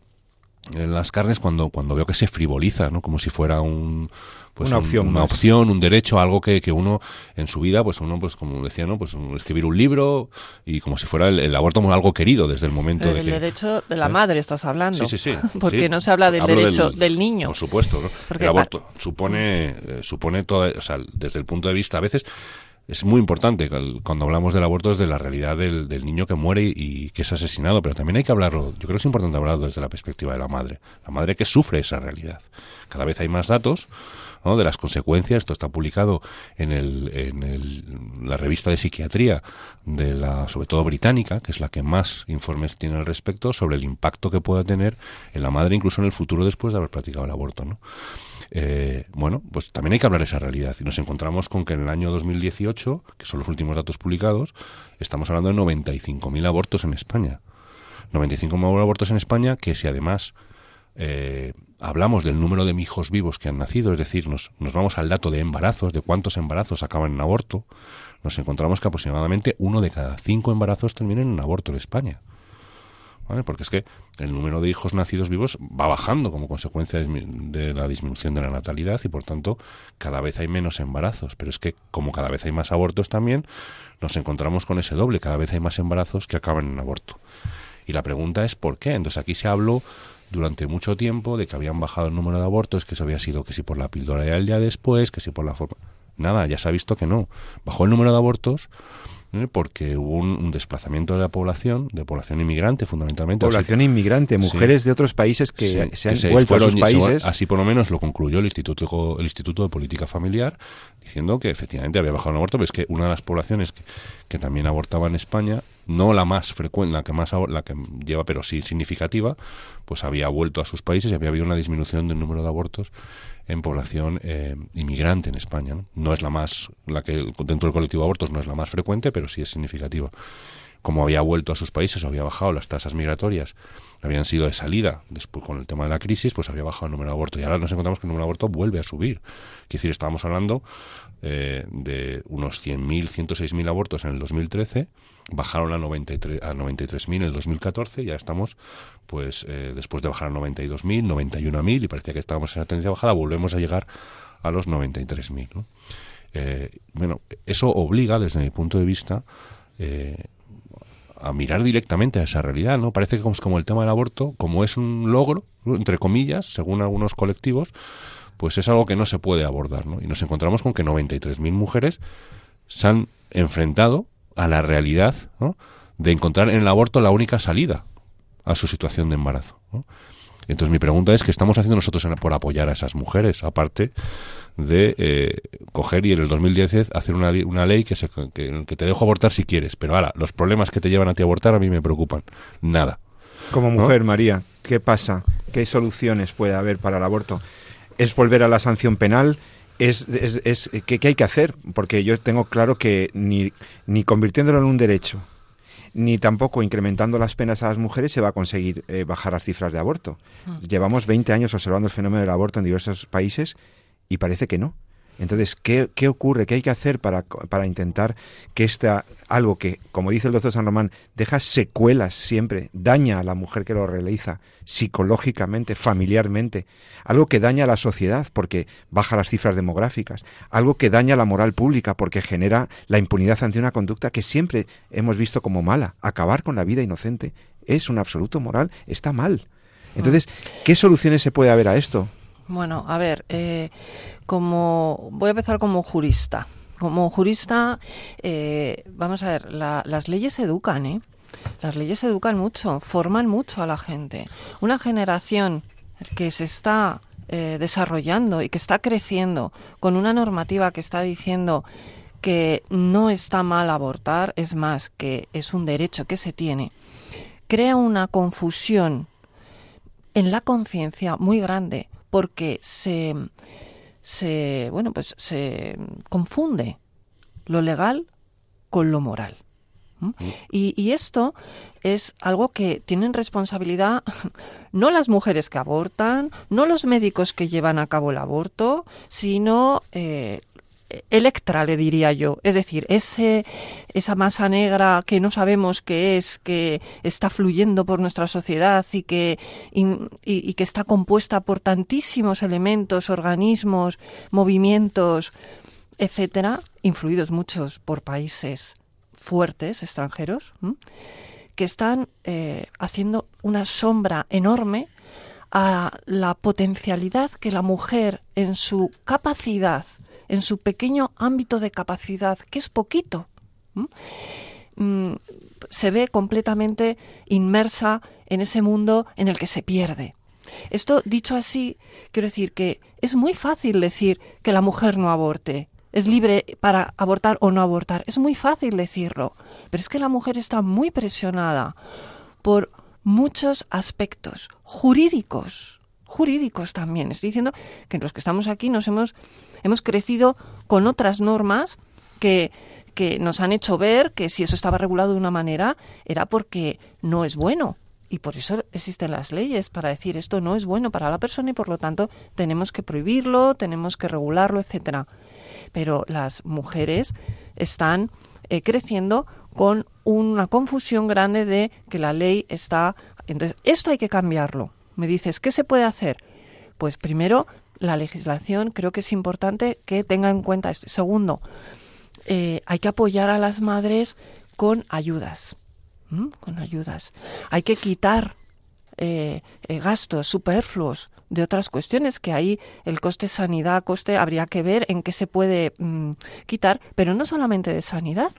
en las carnes cuando cuando veo que se frivoliza, ¿no? Como si fuera un pues una opción, un, una opción, un derecho, algo que, que, uno en su vida, pues uno, pues como decía, ¿no? Pues escribir un libro y como si fuera el, el aborto como algo querido desde el momento Pero de el que, derecho de la ¿eh? madre estás hablando. Sí, sí, sí. [LAUGHS] Porque sí. no se habla del Hablo derecho del, del, niño. Por supuesto, ¿no? Porque el aborto supone, eh, supone todo, o sea, desde el punto de vista, a veces es muy importante cuando hablamos del aborto es de la realidad del, niño que muere y, que es asesinado, pero también hay que hablarlo, yo creo que es importante hablarlo desde la perspectiva de la madre, la madre que sufre esa realidad. Cada vez hay más datos de las consecuencias, esto está publicado en, el, en la revista de psiquiatría de la, sobre todo británica, que es la que más informes tiene al respecto, sobre el impacto que pueda tener en la madre incluso en el futuro después de haber practicado el aborto, ¿no? Eh, bueno, pues también hay que hablar de esa realidad. Y nos encontramos con que en el año 2018, que son los últimos datos publicados, estamos hablando de 95.000 abortos en España. 95.000 abortos en España que si además eh, hablamos del número de hijos vivos que han nacido, es decir, nos, nos vamos al dato de embarazos, de cuántos embarazos acaban en aborto, nos encontramos que aproximadamente uno de cada cinco embarazos termina en un aborto en España. Porque es que el número de hijos nacidos vivos va bajando como consecuencia de la disminución de la natalidad y por tanto cada vez hay menos embarazos. Pero es que como cada vez hay más abortos también, nos encontramos con ese doble, cada vez hay más embarazos que acaban en aborto. Y la pregunta es ¿por qué? Entonces aquí se habló durante mucho tiempo de que habían bajado el número de abortos, que eso había sido que si por la píldora al día después, que si por la forma... Nada, ya se ha visto que no. Bajó el número de abortos ¿eh? porque hubo un, desplazamiento de la población, de población inmigrante fundamentalmente. Población inmigrante, mujeres de otros países que se han vuelto a sus países. así por lo menos lo concluyó el Instituto, el Instituto de Política Familiar, diciendo que efectivamente había bajado el aborto, pero es que una de las poblaciones que, que también abortaba en España, no la más frecuente, la que más la que lleva, pero sí significativa, pues había vuelto a sus países y había habido una disminución del número de abortos en población eh, inmigrante en España. ¿no? es la más, la que dentro del colectivo de abortos no es la más frecuente, pero sí es significativa. Como había vuelto a sus países o había bajado las tasas migratorias, habían sido de salida después con el tema de la crisis, pues había bajado el número de abortos. Y ahora nos encontramos que el número de abortos vuelve a subir. Es decir, estábamos hablando eh, de unos 100.000, 106.000 abortos en el 2013, bajaron a 93 a 93.000 en el 2014, ya estamos, pues eh, después de bajar a 92.000, 91.000 y parecía que estábamos en esa tendencia bajada, volvemos a llegar a los 93.000. ¿no? Eh, bueno, eso obliga, desde mi punto de vista, a mirar directamente a esa realidad, ¿no? Parece que como el tema del aborto, como es un logro, entre comillas, según algunos colectivos, pues es algo que no se puede abordar, ¿no? Y nos encontramos con que 93.000 mujeres se han enfrentado a la realidad de encontrar en el aborto la única salida a su situación de embarazo. Entonces mi pregunta es, ¿qué estamos haciendo nosotros por apoyar a esas mujeres? Aparte de eh, coger y en el 2010 hacer una, una ley que, se, que, que, te dejo abortar si quieres. Pero ahora, los problemas que te llevan a ti a abortar a mí me preocupan. Nada. Como mujer, María, ¿qué pasa? ¿Qué soluciones puede haber para el aborto? Es volver a la sanción penal, es, es, es ¿qué, hay que hacer? Porque yo tengo claro que ni, ni convirtiéndolo en un derecho, ni tampoco incrementando las penas a las mujeres se va a conseguir eh, bajar las cifras de aborto. Hmm. Llevamos 20 años observando el fenómeno del aborto en diversos países y parece que no. Entonces, ¿qué, ¿qué, ocurre? ¿Qué hay que hacer para, para intentar que esta, algo que, como dice el doctor San Román, deja secuelas siempre, daña a la mujer que lo realiza psicológicamente, familiarmente, algo que daña a la sociedad porque baja las cifras demográficas, algo que daña a la moral pública porque genera la impunidad ante una conducta que siempre hemos visto como mala? Acabar con la vida inocente es un absoluto moral, está mal. Entonces, ¿qué soluciones se puede haber a esto? Bueno, a ver, eh, como voy a empezar como jurista. Como jurista, eh, vamos a ver, las leyes educan, ¿eh? Las leyes educan mucho, forman mucho a la gente. Una generación que se está eh, desarrollando y que está creciendo con una normativa que está diciendo que no está mal abortar, es más, que es un derecho que se tiene, crea una confusión en la conciencia muy grande porque se, se, bueno, pues se confunde lo legal con lo moral. Mm. Y, y, esto es algo que tienen responsabilidad [LAUGHS] no las mujeres que abortan, no los médicos que llevan a cabo el aborto, sino eh, Electra, le diría yo. Es decir, ese, esa masa negra que no sabemos qué es, que está fluyendo por nuestra sociedad y que, y, que está compuesta por tantísimos elementos, organismos, movimientos, etcétera, influidos muchos por países fuertes, extranjeros, que están eh, haciendo una sombra enorme a la potencialidad que la mujer en su capacidad en su pequeño ámbito de capacidad, que es poquito, mm, se ve completamente inmersa en ese mundo en el que se pierde. Esto dicho así, quiero decir que es muy fácil decir que la mujer no aborte, es libre para abortar o no abortar, es muy fácil decirlo, pero es que la mujer está muy presionada por muchos aspectos jurídicos, jurídicos también. Estoy diciendo que los que estamos aquí nos hemos, hemos crecido con otras normas que, que nos han hecho ver que si eso estaba regulado de una manera era porque no es bueno. Y por eso existen las leyes, para decir esto no es bueno para la persona y por lo tanto tenemos que prohibirlo, tenemos que regularlo, etcétera. Pero las mujeres están eh, creciendo con una confusión grande de que la ley está. Entonces, esto hay que cambiarlo. Me dices, ¿qué se puede hacer? Pues primero, la legislación creo que es importante que tenga en cuenta esto. Segundo, eh, hay que apoyar a las madres con ayudas. Con ayudas. Hay que quitar eh, eh, gastos superfluos de otras cuestiones que ahí el coste sanidad, coste, habría que ver en qué se puede mm, quitar, pero no solamente de sanidad,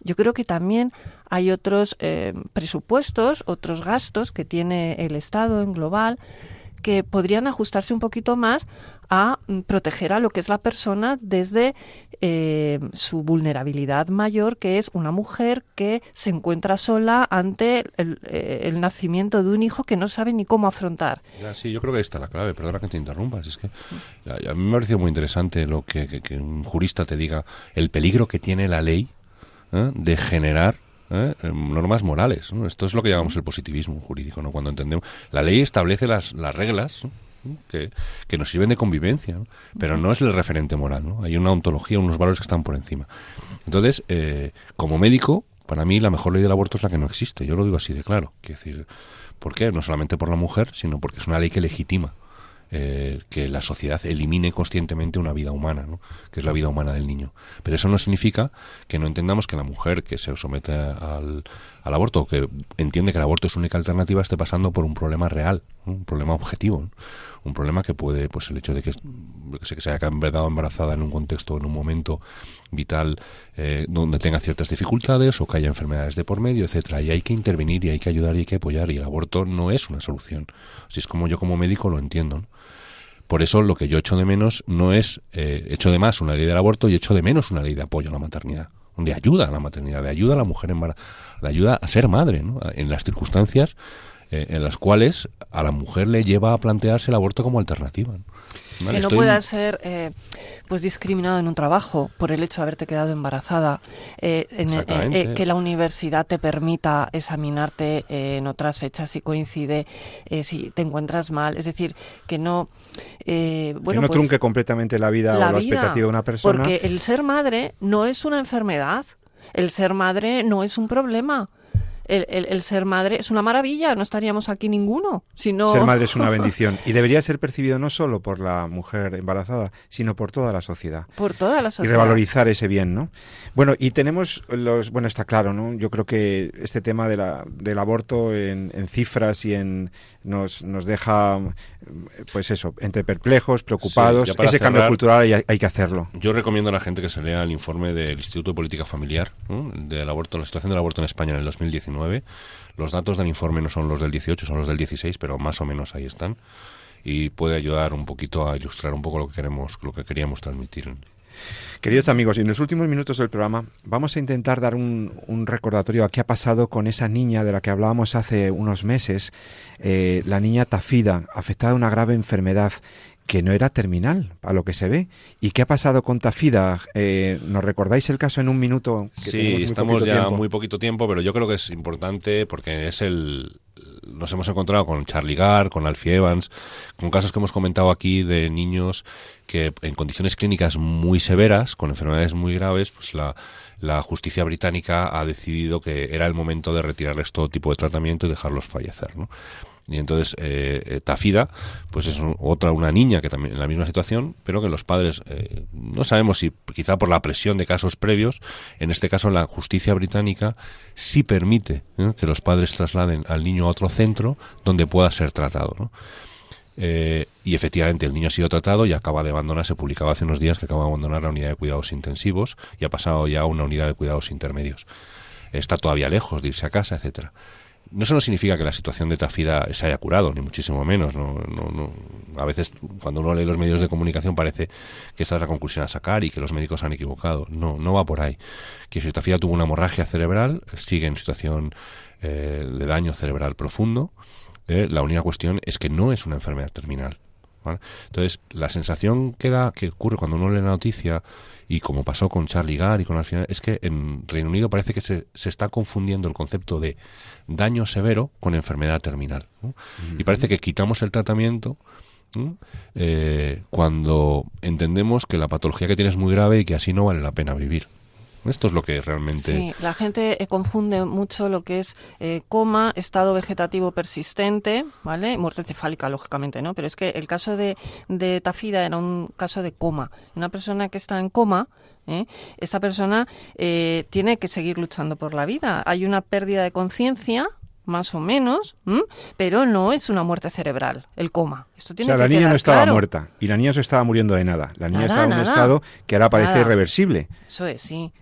yo creo que también hay otros eh, presupuestos, otros gastos que tiene el Estado en global que podrían ajustarse un poquito más a mm, proteger a lo que es la persona desde eh, su vulnerabilidad mayor, que es una mujer que se encuentra sola ante el, eh, nacimiento de un hijo que no sabe ni cómo afrontar. sí, yo creo que ahí está la clave. Perdona que te interrumpas. Es que a, mí me ha parecido muy interesante lo que un jurista te diga el peligro que tiene la ley ¿eh? de generar ¿eh? normas morales. Esto es lo que llamamos el positivismo jurídico, ¿no? Cuando entendemos la ley establece las, las reglas que, que, nos sirven de convivencia, pero no es el referente moral. ¿no? Hay una ontología, unos valores que están por encima. Entonces, eh, como médico, para mí la mejor ley del aborto es la que no existe. Yo lo digo así de claro. Quiero decir, ¿por qué? No solamente por la mujer, sino porque es una ley que legitima eh, que la sociedad elimine conscientemente una vida humana, ¿no? que es la vida humana del niño. Pero eso no significa que no entendamos que la mujer que se somete al, aborto, que entiende que el aborto es única alternativa, esté pasando por un problema real, un problema objetivo, un problema que puede, pues el hecho de que, que se haya quedado embarazada en un contexto, en un momento vital eh, donde tenga ciertas dificultades o que haya enfermedades de por medio, etcétera, y hay que intervenir y hay que ayudar y hay que apoyar y el aborto no es una solución. Así es como yo como médico lo entiendo. Por eso lo que yo echo de menos no es, eh, echo de más una ley del aborto y echo de menos una ley de apoyo a la maternidad, de ayuda a la maternidad, de ayuda a la mujer embarazada, de ayuda a ser madre, ¿no? en las circunstancias eh, en las cuales a la mujer le lleva a plantearse el aborto como alternativa. Que no pueda ser eh, pues discriminado en un trabajo por el hecho de haberte quedado embarazada, eh, eh, que la universidad te permita examinarte en otras fechas si coincide, si te encuentras mal, es decir, que no... bueno, que no pues trunque completamente la vida o la expectativa de una persona. Porque el ser madre no es una enfermedad, el ser madre no es un problema el, ser madre es una maravilla, no estaríamos aquí ninguno. Sino... Ser madre es una [LAUGHS] bendición y debería ser percibido no solo por la mujer embarazada, sino por toda la sociedad. Por toda la sociedad. Y revalorizar ese bien, ¿no? Bueno, y tenemos los, bueno, está claro, ¿no? Yo creo que este tema de la, del aborto en, cifras y en nos, nos deja, pues eso, entre perplejos, preocupados. ese cambio cultural hay, hay, que hacerlo. Yo recomiendo a la gente que se lea el informe del Instituto de Política Familiar del aborto, la situación del aborto en España en el 2019 los datos del informe no son los del 18, son los del 16, pero más o menos ahí están. Y puede ayudar un poquito a ilustrar un poco lo que queremos, lo que queríamos transmitir. Queridos amigos, en los últimos minutos del programa vamos a intentar dar un, recordatorio a qué ha pasado con esa niña de la que hablábamos hace unos meses, eh, la niña Tafida, afectada de una grave enfermedad que no era terminal, a lo que se ve. ¿Y qué ha pasado con Tafida? Eh, ¿Nos recordáis el caso en un minuto? sí, estamos ya muy poquito tiempo, pero yo creo que es importante porque es el... Nos hemos encontrado con Charlie Gar, con Alfie Evans, con casos que hemos comentado aquí de niños que en condiciones clínicas muy severas, con enfermedades muy graves, pues la, la justicia británica ha decidido que era el momento de retirarles todo tipo de tratamiento y dejarlos fallecer. ¿no? Y entonces eh, eh, Tafida, pues es otra, una niña que también en la misma situación, pero que los padres, eh, no sabemos si quizá por la presión de casos previos, en este caso la justicia británica sí permite que los padres trasladen al niño a otro centro donde pueda ser tratado. Eh, y efectivamente el niño ha sido tratado y acaba de abandonar, se publicaba hace unos días que acaba de abandonar la unidad de cuidados intensivos y ha pasado ya a una unidad de cuidados intermedios. Está todavía lejos de irse a casa, etcétera. No eso no significa que la situación de Tafida se haya curado, ni muchísimo menos. No, no, no. A veces, cuando uno lee los medios de comunicación, parece que esta es la conclusión a sacar y que los médicos han equivocado. No, no va por ahí. Que si Tafida tuvo una hemorragia cerebral, sigue en situación eh, de daño cerebral profundo. Eh, la única cuestión es que no es una enfermedad terminal. ¿vale? Entonces, la sensación que da, que ocurre cuando uno lee la noticia, y como pasó con Charlie Gard y con final, es que en Reino Unido parece que se, se está confundiendo el concepto de daño severo con enfermedad terminal. ¿no? Y parece que quitamos el tratamiento ¿no? eh, cuando entendemos que la patología que tienes es muy grave y que así no vale la pena vivir. Esto es lo que realmente... Sí, la gente eh, confunde mucho lo que es eh, coma, estado vegetativo persistente, ¿vale? Muerte encefálica, lógicamente, ¿no? Pero es que el caso de, de Tafida era un caso de coma. Una persona que está en coma, ¿eh? esta persona eh, tiene que seguir luchando por la vida. Hay una pérdida de conciencia, más o menos, ¿m? pero no es una muerte cerebral, el coma. Esto O tiene sea, la niña no estaba claro. muerta y la niña se estaba muriendo de nada. La niña Nada, estaba en un nada. estado que ahora parece Nada. irreversible. Eso es, sí.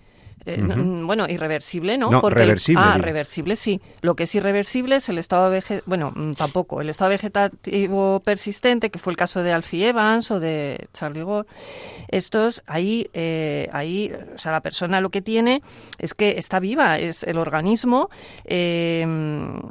Eh, no, bueno, irreversible, ¿no? No, Porque el- ah, digo. reversible, sí. Lo que es irreversible es el estado vegetativo, bueno, mm, tampoco, el estado vegetativo persistente, que fue el caso de Alfie Evans o de Charlie Gore. Estos, ahí, eh, ahí, o sea, la persona lo que tiene es que está viva, es el organismo eh,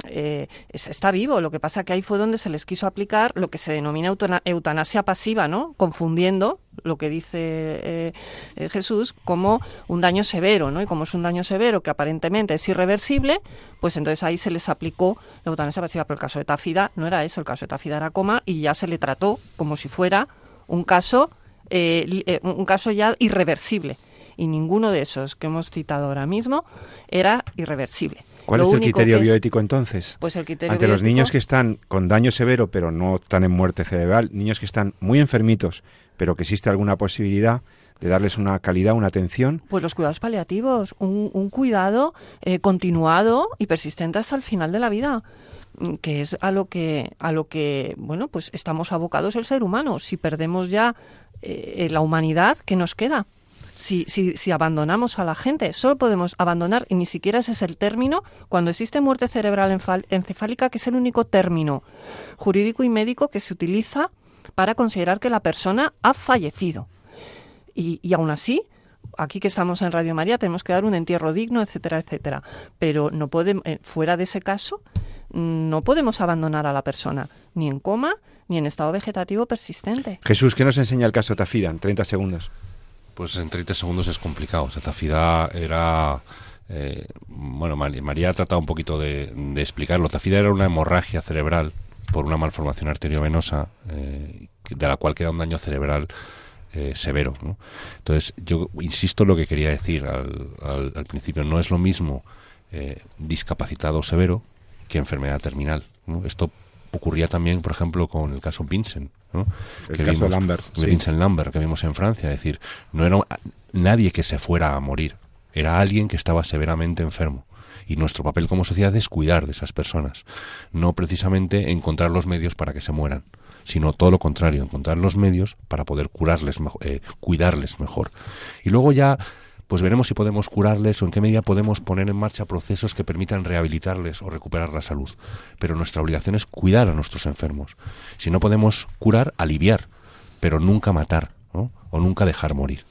eh, es- está vivo. Lo que pasa que ahí fue donde se les quiso aplicar lo que se denomina eutana- eutanasia pasiva, ¿no? Confundiendo lo que dice eh, eh, Jesús como un daño severo, ¿no? Y como es un daño severo que aparentemente es irreversible, pues entonces ahí se les aplicó la eutanasia pasiva. Pero el caso de Tafida no era eso, el caso de Tafida era coma y ya se le trató como si fuera un caso, eh, eh, un caso ya irreversible. Y ninguno de esos que hemos citado ahora mismo era irreversible. ¿Cuál Lo es el criterio es- bioético entonces? Pues el criterio Ante los bioético- niños que están con daño severo pero no están en muerte cerebral, niños que están muy enfermitos pero que existe alguna posibilidad de darles una calidad, una atención, Pues los cuidados paliativos, un, un cuidado eh, continuado y persistente hasta el final de la vida, mm, que es a lo que, a lo que, bueno, pues estamos abocados el ser humano. Si perdemos ya eh, la humanidad, ¿qué nos queda? Si, si, si abandonamos a la gente, solo podemos abandonar, y ni siquiera ese es el término, cuando existe muerte cerebral encefálica, que es el único término jurídico y médico que se utiliza para considerar que la persona ha fallecido. Y, y aún así, aquí que estamos en Radio María, tenemos que dar un entierro digno, etcétera, etcétera. Pero no podemos, eh, fuera de ese caso, mm, no podemos abandonar a la persona, ni en coma, ni en estado vegetativo persistente. Jesús, ¿qué nos enseña el caso Tafida en 30 segundos? Pues en 30 segundos es complicado. O sea, Tafida era... eh, bueno, María ha tratado un poquito de, de explicarlo. Tafida era una hemorragia cerebral por una malformación arteriovenosa eh, de la cual queda un daño cerebral eh, severo. ¿no? Entonces, yo insisto en lo que quería decir al, al- al principio. No es lo mismo eh, discapacitado severo que enfermedad terminal. ¿no? Esto ocurría también, por ejemplo, con el caso Vincent. ¿no? El caso Lambert, de sí. Vincent Lambert que vimos en Francia. Es decir, no era nadie que se fuera a morir. Era alguien que estaba severamente enfermo. Y nuestro papel como sociedad es cuidar de esas personas. No precisamente encontrar los medios para que se mueran, sino todo lo contrario, encontrar los medios para poder curarles, eh, cuidarles mejor. Y luego ya pues veremos si podemos curarles o en qué medida podemos poner en marcha procesos que permitan rehabilitarles o recuperar la salud. Pero nuestra obligación es cuidar a nuestros enfermos. Si no podemos curar, aliviar, pero nunca matar, ¿no? O nunca dejar morir.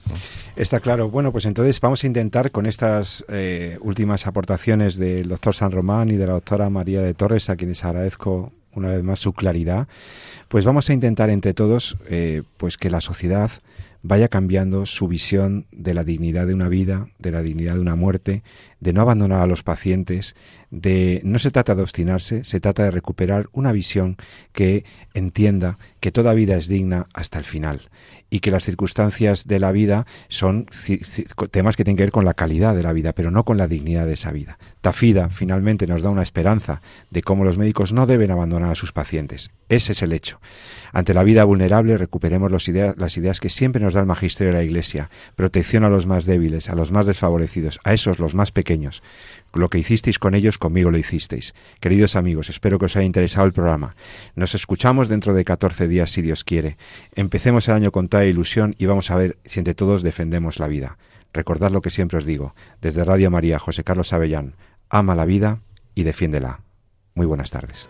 Está claro. Bueno, pues entonces vamos a intentar con estas eh, últimas aportaciones del doctor San Román y de la doctora María de Torres, a quienes agradezco una vez más su claridad, pues vamos a intentar entre todos eh, pues que la sociedad vaya cambiando su visión de la dignidad de una vida, de la dignidad de una muerte, de no abandonar a los pacientes, de no se trata de obstinarse, se trata de recuperar una visión que entienda que toda vida es digna hasta el final y que las circunstancias de la vida son temas que tienen que ver con la calidad de la vida, pero no con la dignidad de esa vida. Tafida finalmente nos da una esperanza de cómo los médicos no deben abandonar a sus pacientes. Ese es el hecho. Ante la vida vulnerable recuperemos las ideas que siempre nos da el magisterio de la Iglesia, protección a los más débiles, a los más desfavorecidos, a esos los más pequeños. Lo que hicisteis con ellos, conmigo lo hicisteis. Queridos amigos, espero que os haya interesado el programa. Nos escuchamos dentro de 14 días, si Dios quiere. Empecemos el año con toda ilusión y vamos a ver si entre todos defendemos la vida. Recordad lo que siempre os digo. Desde Radio María, José Carlos Avellán, ama la vida y defiéndela. Muy buenas tardes.